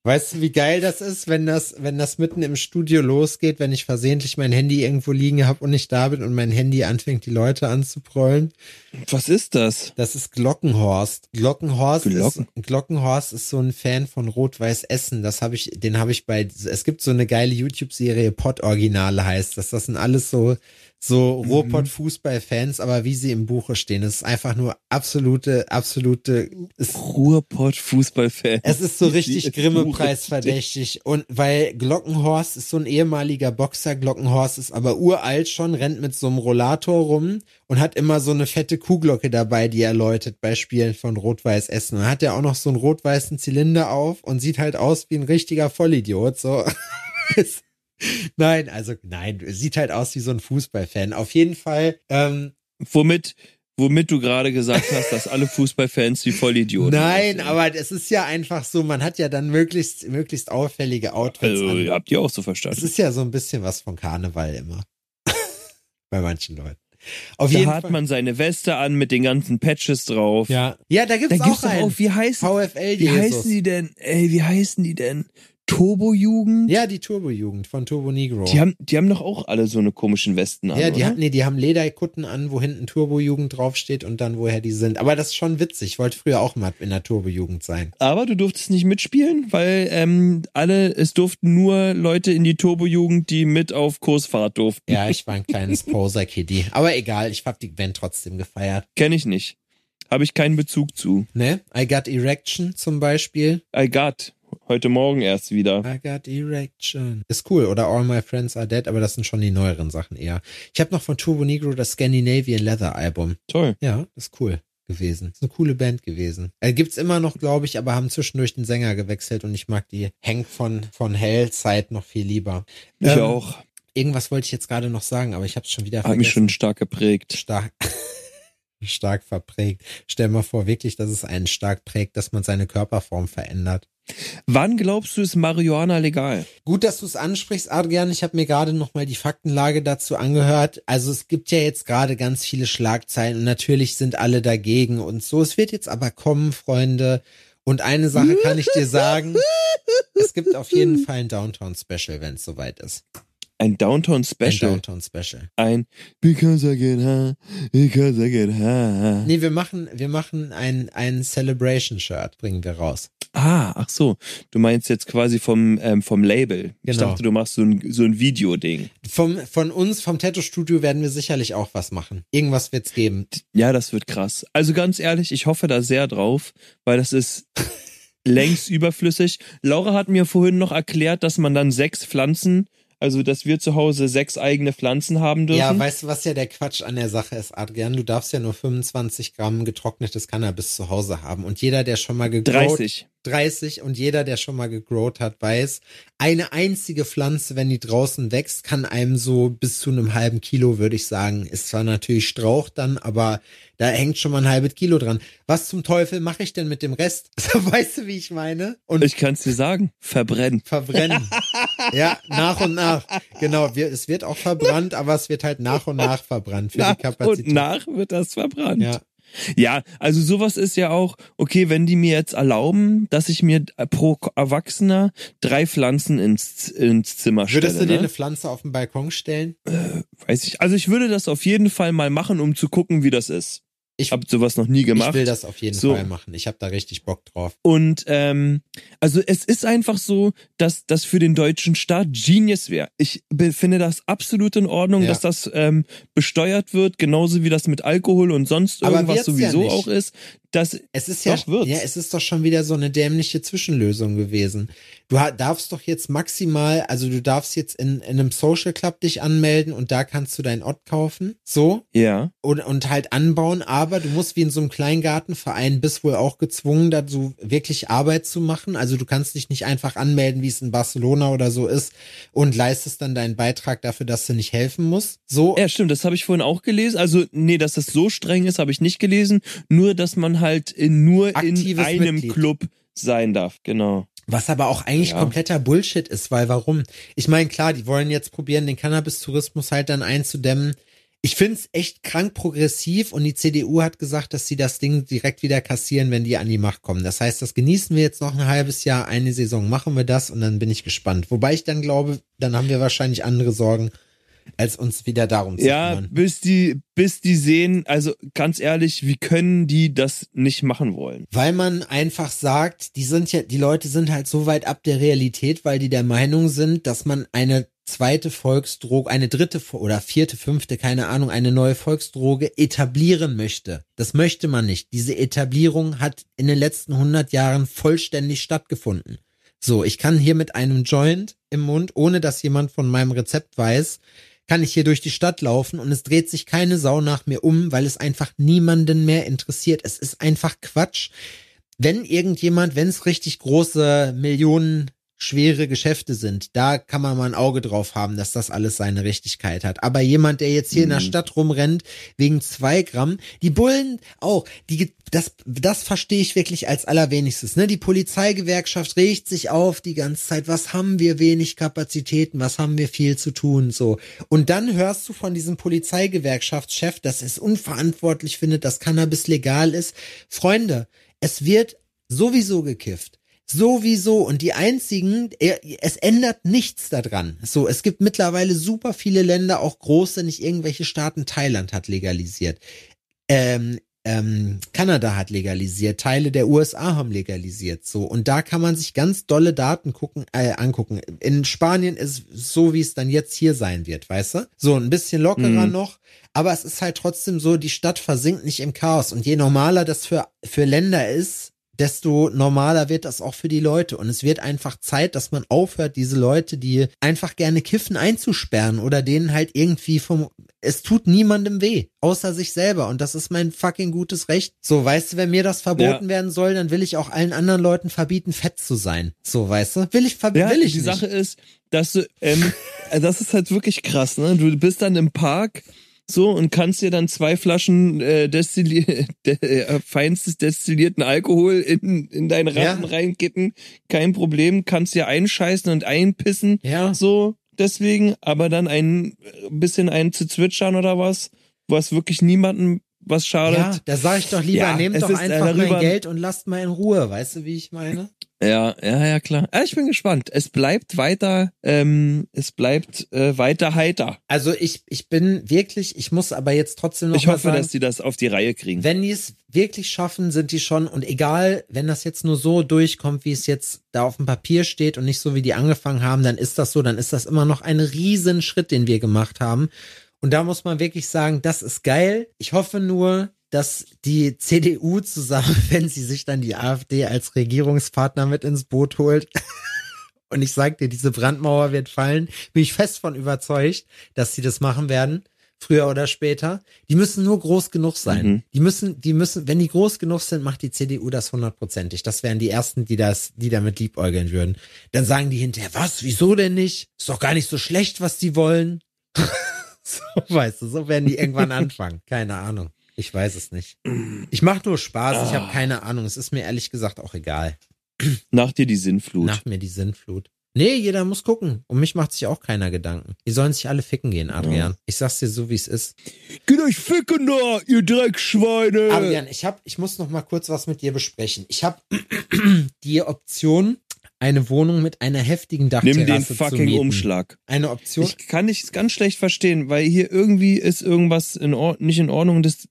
Weißt du, wie geil das ist, wenn das, wenn das mitten im Studio losgeht, wenn ich versehentlich mein Handy irgendwo liegen habe und nicht da bin und mein Handy anfängt, die Leute anzuprollen? Was ist das? Das ist Glockenhorst. Glockenhorst, Glocken. ist, Glockenhorst ist so ein Fan von Rot-Weiß Essen. Das habe ich, den habe ich bei, es gibt so eine geile YouTube-Serie, Pod Originale heißt das. Das sind alles so, so Mhm. Ruhrpott-Fußball-Fans, aber wie sie im Buche stehen. Es ist einfach nur absolute, absolute, es, Ruhrpott-Fußballfan. es ist so richtig im Grimme-Preis Buche verdächtig. Und weil Glockenhorst ist so ein ehemaliger Boxer, Glockenhorst ist aber uralt schon, rennt mit so einem Rollator rum und hat immer so eine fette Kuhglocke dabei, die er läutet bei Spielen von Rot-Weiß Essen. Und hat er auch noch so einen rot-weißen Zylinder auf und sieht halt aus wie ein richtiger Vollidiot. So. Es- nein, also nein, sieht halt aus wie so ein Fußballfan. Auf jeden Fall, ähm, Womit, womit du gerade gesagt hast, dass alle Fußballfans die Vollidioten nein, aussehen. aber es ist ja einfach so, man hat ja dann möglichst, möglichst auffällige Outfits Also, an. habt ihr auch so Es verstanden. ist ja so ein bisschen was von Karneval immer. Bei manchen Leuten. Auf Da jeden hat Fall. man seine Weste an mit den ganzen Patches drauf. ja. ja, da gibt's Da auch gibt's doch einen. auch, wie heißen, VfL wie Jesus. heißen die denn? Ey, wie heißen die denn? Turbo-Jugend? Ja, die Turbo-Jugend von Turbo Negro. Die haben, die haben doch auch alle so eine komischen Westen an. ja, die, oder? haben, nee, die haben Lederkutten an, wo hinten Turbo-Jugend draufsteht und dann woher die sind. Aber das ist schon witzig. Ich wollte früher auch mal in der Turbo-Jugend sein. Aber du durftest nicht mitspielen, weil ähm, alle, es durften nur Leute in die Turbo-Jugend, die mit auf Kursfahrt durften. Ja, ich war ein kleines Poser-Kiddie. Aber egal, ich hab die Band trotzdem gefeiert. Kenn ich nicht. Habe ich keinen Bezug zu. Ne? I Got Erection zum Beispiel. I got. Heute Morgen erst wieder. I got erection. Ist cool. Oder All My Friends Are Dead, aber das sind schon die neueren Sachen eher. Ich habe noch von Turbo Negro das Scandinavian Leather Album. Toll. Ja, ist cool gewesen. Ist eine coole Band gewesen. Äh, gibt's immer noch, glaube ich, aber haben zwischendurch den Sänger gewechselt und ich mag die Hank von, von Hell Zeit noch viel lieber. Ich Ähm, auch. Irgendwas wollte ich jetzt gerade noch sagen, aber ich habe es schon wieder Hat mich vergessen. schon stark geprägt. stark, stark verprägt. Stell mal vor, wirklich, dass es einen stark prägt, dass man seine Körperform verändert. Wann glaubst du, ist Marihuana legal? Gut, dass du es ansprichst, Adrian. Ich habe mir gerade noch mal die Faktenlage dazu angehört. Also es gibt ja jetzt gerade ganz viele Schlagzeilen und natürlich sind alle dagegen und so. Es wird jetzt aber kommen, Freunde. Und eine Sache kann ich dir sagen. es gibt auf jeden Fall ein Downtown-Special, wenn es soweit ist. Ein Downtown Ein Special. Downtown-Special. Ein Because I get high, because I get high. Nee, wir machen, wir machen ein, ein Celebration-Shirt, bringen wir raus. Ah, ach so. Du meinst jetzt quasi vom, ähm, vom Label. Ich Genau. dachte, du machst so ein, so ein Videoding. Vom, von uns, vom Tattoo-Studio werden wir sicherlich auch was machen. Irgendwas wird's geben. Ja, das wird krass. Also ganz ehrlich, ich hoffe da sehr drauf, weil das ist längst überflüssig. Laura hat mir vorhin noch erklärt, dass man dann sechs Pflanzen, also dass wir zu Hause sechs eigene Pflanzen haben dürfen. Ja, weißt du, was ja der Quatsch an der Sache ist, Adrian? Du darfst ja nur 25 Gramm getrocknetes Cannabis zu Hause haben. Und jeder, der schon mal gegrowt, 30. 30 und jeder, der schon mal gegrowt hat, weiß, eine einzige Pflanze, wenn die draußen wächst, kann einem so bis zu einem halben Kilo, würde ich sagen. Ist zwar natürlich Strauch dann, aber da hängt schon mal ein halbes Kilo dran. Was zum Teufel mache ich denn mit dem Rest? weißt du, wie ich meine? Und Ich kann es dir sagen, verbrennen. verbrennen. ja, nach und nach. Genau, wir, es wird auch verbrannt, aber es wird halt nach und nach verbrannt für Nach die Kapazität. und nach wird das verbrannt. Ja. Ja, also sowas ist ja auch, okay, wenn die mir jetzt erlauben, dass ich mir pro Erwachsener drei Pflanzen ins, ins Zimmer stelle. Würdest du dir ne? eine Pflanze auf den Balkon stellen? Weiß ich. Also ich würde das auf jeden Fall mal machen, um zu gucken, wie das ist. Ich- habe sowas noch nie gemacht. Ich will das auf jeden So. Fall machen. Ich habe da richtig Bock drauf. Und ähm, also es ist einfach so, dass das für den deutschen Staat Genius wäre. Ich finde das absolut in Ordnung, Ja. dass das ähm, besteuert wird, genauso wie das mit Alkohol und sonst irgendwas ja sowieso nicht. auch ist. Das Es ist ja, Doch, wird's. ja, es ist doch schon wieder so eine dämliche Zwischenlösung gewesen. Du darfst doch jetzt maximal, also du darfst jetzt in, in einem Social Club dich anmelden und da kannst du dein Ott kaufen. So. ja. und, und halt anbauen, aber du musst wie in so einem Kleingartenverein bist wohl auch gezwungen, dazu wirklich Arbeit zu machen. Also du kannst dich nicht einfach anmelden, wie es in Barcelona oder so ist und leistest dann deinen Beitrag dafür, dass du nicht helfen musst. So, Ja, stimmt, das habe ich vorhin auch gelesen. Also, nee, dass das so streng ist, habe ich nicht gelesen. Nur, dass man halt in, nur in Aktives einem Mitglied. Club sein darf. Genau. was aber auch eigentlich Ja. kompletter Bullshit ist, weil warum? Ich meine, klar, die wollen jetzt probieren, den Cannabis-Tourismus halt dann einzudämmen. Ich find's echt krank progressiv und die CDU hat gesagt, dass sie das Ding direkt wieder kassieren, wenn die an die Macht kommen. Das heißt, das genießen wir jetzt noch ein halbes Jahr, eine Saison machen wir das und dann bin ich gespannt. Wobei ich dann glaube, dann haben wir wahrscheinlich andere Sorgen, als uns wieder darum zu Ja, kümmern. bis die, bis die sehen, also ganz ehrlich, wie können die das nicht machen wollen? Weil man einfach sagt, die sind ja, die Leute sind halt so weit ab der Realität, weil die der Meinung sind, dass man eine zweite Volksdroge, eine dritte oder vierte, fünfte, keine Ahnung, eine neue Volksdroge etablieren möchte. Das möchte man nicht. Diese Etablierung hat in den letzten 100 Jahren vollständig stattgefunden. So, ich kann hier mit einem Joint im Mund, ohne dass jemand von meinem Rezept weiß, kann ich hier durch die Stadt laufen und es dreht sich keine Sau nach mir um, weil es einfach niemanden mehr interessiert. Es ist einfach Quatsch. Wenn irgendjemand, wenn es richtig große Millionen schwere Geschäfte sind, da kann man mal ein Auge drauf haben, dass das alles seine Richtigkeit hat. Aber jemand, der jetzt hier in der Stadt rumrennt, wegen zwei Gramm, die Bullen auch, die, das, das verstehe ich wirklich als allerwenigstes. Ne? Die Polizeigewerkschaft regt sich auf die ganze Zeit, was haben wir wenig Kapazitäten, was haben wir viel zu tun, so. Und dann hörst du von diesem Polizeigewerkschaftschef, dass es unverantwortlich findet, dass Cannabis legal ist. Freunde, es wird sowieso gekifft. Sowieso. Und die einzigen, es ändert nichts daran. So, es gibt mittlerweile super viele Länder, auch große, nicht irgendwelche Staaten. Thailand hat legalisiert. Ähm, ähm, Kanada hat legalisiert, Teile der USA haben legalisiert, so. Und da kann man sich ganz dolle Daten gucken, äh, angucken. In Spanien ist es so, wie es dann jetzt hier sein wird, weißt du? So, ein bisschen lockerer Mhm. noch. Aber es ist halt trotzdem so, die Stadt versinkt nicht im Chaos. Und je normaler das für, für Länder ist, desto normaler wird das auch für die Leute. Und es wird einfach Zeit, dass man aufhört, diese Leute, die einfach gerne kiffen, einzusperren oder denen halt irgendwie vom, es tut niemandem weh, außer sich selber. Und das ist mein fucking gutes Recht. So, weißt du, wenn mir das verboten werden soll, dann will ich auch allen anderen Leuten verbieten, fett zu sein. So, weißt du? Will ich, ver Ja, will ich die nicht. Sache ist, dass du, ähm, äh, das ist halt wirklich krass, ne? Du bist dann im Park so und kannst dir dann zwei Flaschen äh, destilli de, äh, feinstes destillierten Alkohol in, in deinen Rachen Ja. reinkippen. Kein Problem, kannst dir einscheißen und einpissen. Ja. So, deswegen, aber dann ein äh, bisschen ein zu zwitschern oder was, was wirklich niemandem was schadet. Ja, da sag ich doch lieber, Ja, nehmt doch äh, einfach mein Geld und lasst mal in Ruhe. Weißt du, wie ich meine? Ja, ja, ja, klar. Ja, ich bin gespannt. Es bleibt weiter, ähm, es bleibt äh, weiter heiter. Also ich, ich bin wirklich, ich muss aber jetzt trotzdem noch Ich hoffe, sagen, dass die das auf die Reihe kriegen. wenn die es wirklich schaffen, sind die schon, und egal, wenn das jetzt nur so durchkommt, wie es jetzt da auf dem Papier steht und nicht so, wie die angefangen haben, dann ist das so, dann ist das immer noch ein riesen Schritt, den wir gemacht haben. Und da muss man wirklich sagen, das ist geil. Ich hoffe nur, dass die CDU zusammen, wenn sie sich dann die AfD als Regierungspartner mit ins Boot holt, und ich sag dir, diese Brandmauer wird fallen, bin ich fest von überzeugt, dass sie das machen werden, früher oder später. Die müssen nur groß genug sein. Mhm. Die müssen, die müssen, wenn die groß genug sind, macht die CDU das hundertprozentig. Das wären die ersten, die das, die damit liebäugeln würden. Dann sagen die hinterher, was, wieso denn nicht? Ist doch gar nicht so schlecht, was die wollen. so, weißt du, so werden die irgendwann anfangen. Keine Ahnung. Ich weiß es nicht. Ich mache nur Spaß. Ich habe keine Ahnung. Es ist mir ehrlich gesagt auch egal. Nach dir die Sinnflut. Nach mir die Sinnflut. Nee, jeder muss gucken. Um mich macht sich auch keiner Gedanken. Die sollen sich alle ficken gehen, Adrian. Ich sag's dir so, wie es ist. Geht euch ficken da, ihr Dreckschweine! Adrian, ich hab, ich muss noch mal kurz was mit dir besprechen. Ich habe die Option, eine Wohnung mit einer heftigen Dachterrasse Nimm den fucking. Umschlag. Eine Option. Ich kann dich ganz schlecht verstehen, weil hier irgendwie ist irgendwas in nicht in Ordnung. Das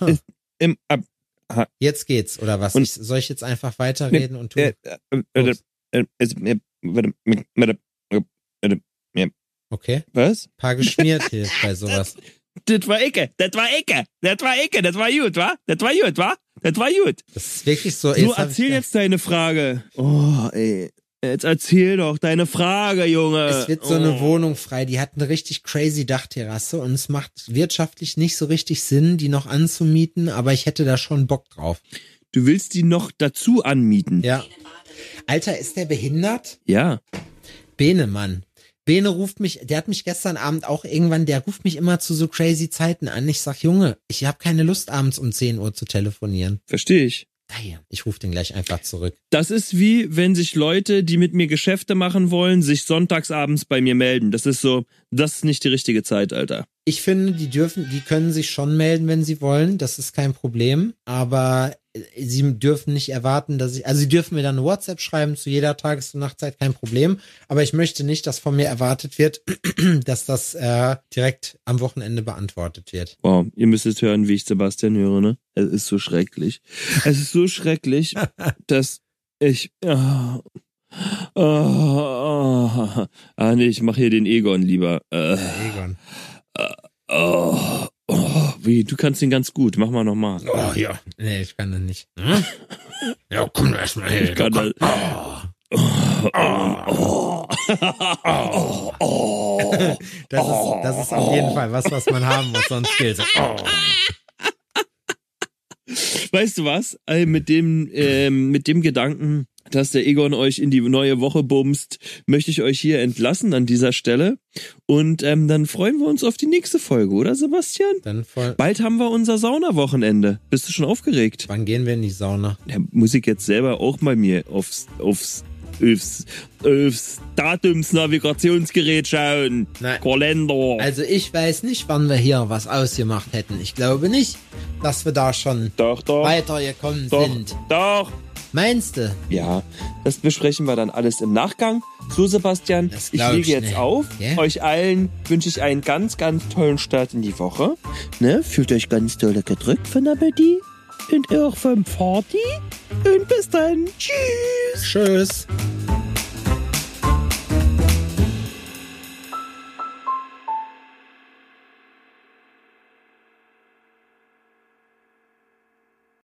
Huh. im ab. Jetzt geht's oder was? Und- ich, soll ich jetzt einfach weiterreden und tun? Äh, äh, äh, äh, Okay. Was? Paar geschmiert hilft bei sowas. Das war Ecke, das war Ecke, das war Ecke, das war gut, wa? Das war gut, wa? Das war gut. Das ist wirklich so. Jetzt hab erzähl jetzt deine Frage. Oh, ey. Jetzt erzähl doch deine Frage, Junge. Es wird so eine oh. Wohnung frei, die hat eine richtig crazy Dachterrasse und es macht wirtschaftlich nicht so richtig Sinn, die noch anzumieten, aber ich hätte da schon Bock drauf. Du willst die noch dazu anmieten? Ja. Alter, ist der behindert? Ja. Bene, Mann. Bene ruft mich, der hat mich gestern Abend auch irgendwann, der ruft mich immer zu so crazy Zeiten an. Ich sag, Junge, ich habe keine Lust, abends um 10 Uhr zu telefonieren. Verstehe ich. Damn. Ich rufe den gleich einfach zurück. Das ist wie, wenn sich Leute, die mit mir Geschäfte machen wollen, sich sonntagsabends bei mir melden. Das ist so, das ist nicht die richtige Zeit, Alter. Ich finde, die dürfen, die können sich schon melden, wenn sie wollen. Das ist kein Problem. Aber sie dürfen nicht erwarten, dass ich, also sie dürfen mir dann eine WhatsApp schreiben zu jeder Tages- und Nachtzeit, kein Problem. Aber ich möchte nicht, dass von mir erwartet wird, dass das äh, direkt am Wochenende beantwortet wird. Wow, ihr müsst jetzt hören, wie ich Sebastian höre, ne? Es ist so schrecklich. Es ist so schrecklich, dass ich. Ah, ah, ah, ah nee, ich mache hier den Egon lieber. Äh, Egon. oh, oh, wie, du kannst ihn ganz gut. Mach mal nochmal. Oh ja. Nee, ich kann das nicht. Hm? Ja, komm erst mal her. Ich kann das. Das ist, das ist auf jeden Fall was, was man haben muss, sonst gilt oh. Weißt du was? Äh, mit dem, ähm, mit dem Gedanken, dass der Egon euch in die neue Woche bumst, möchte ich euch hier entlassen an dieser Stelle. Und ähm, dann freuen wir uns auf die nächste Folge, oder Sebastian? Dann voll. Bald haben wir unser Saunawochenende. Bist du schon aufgeregt? Wann gehen wir in die Sauna? Da muss ich jetzt selber auch mal mir aufs, aufs, aufs, aufs Datumsnavigationsgerät schauen. Nein. Kalender. Also ich weiß nicht, wann wir hier was ausgemacht hätten. Ich glaube nicht, dass wir da schon doch, doch. weitergekommen Doch, sind. doch. Meinst du? Ja, das besprechen wir dann alles im Nachgang. So, Sebastian, ich lege ich jetzt nicht. auf. Ja? Euch allen wünsche ich einen ganz, ganz tollen Start in die Woche. Ne? Fühlt euch ganz dolle gedrückt von der Betty und auch vom Party. Und bis dann. Tschüss. Tschüss.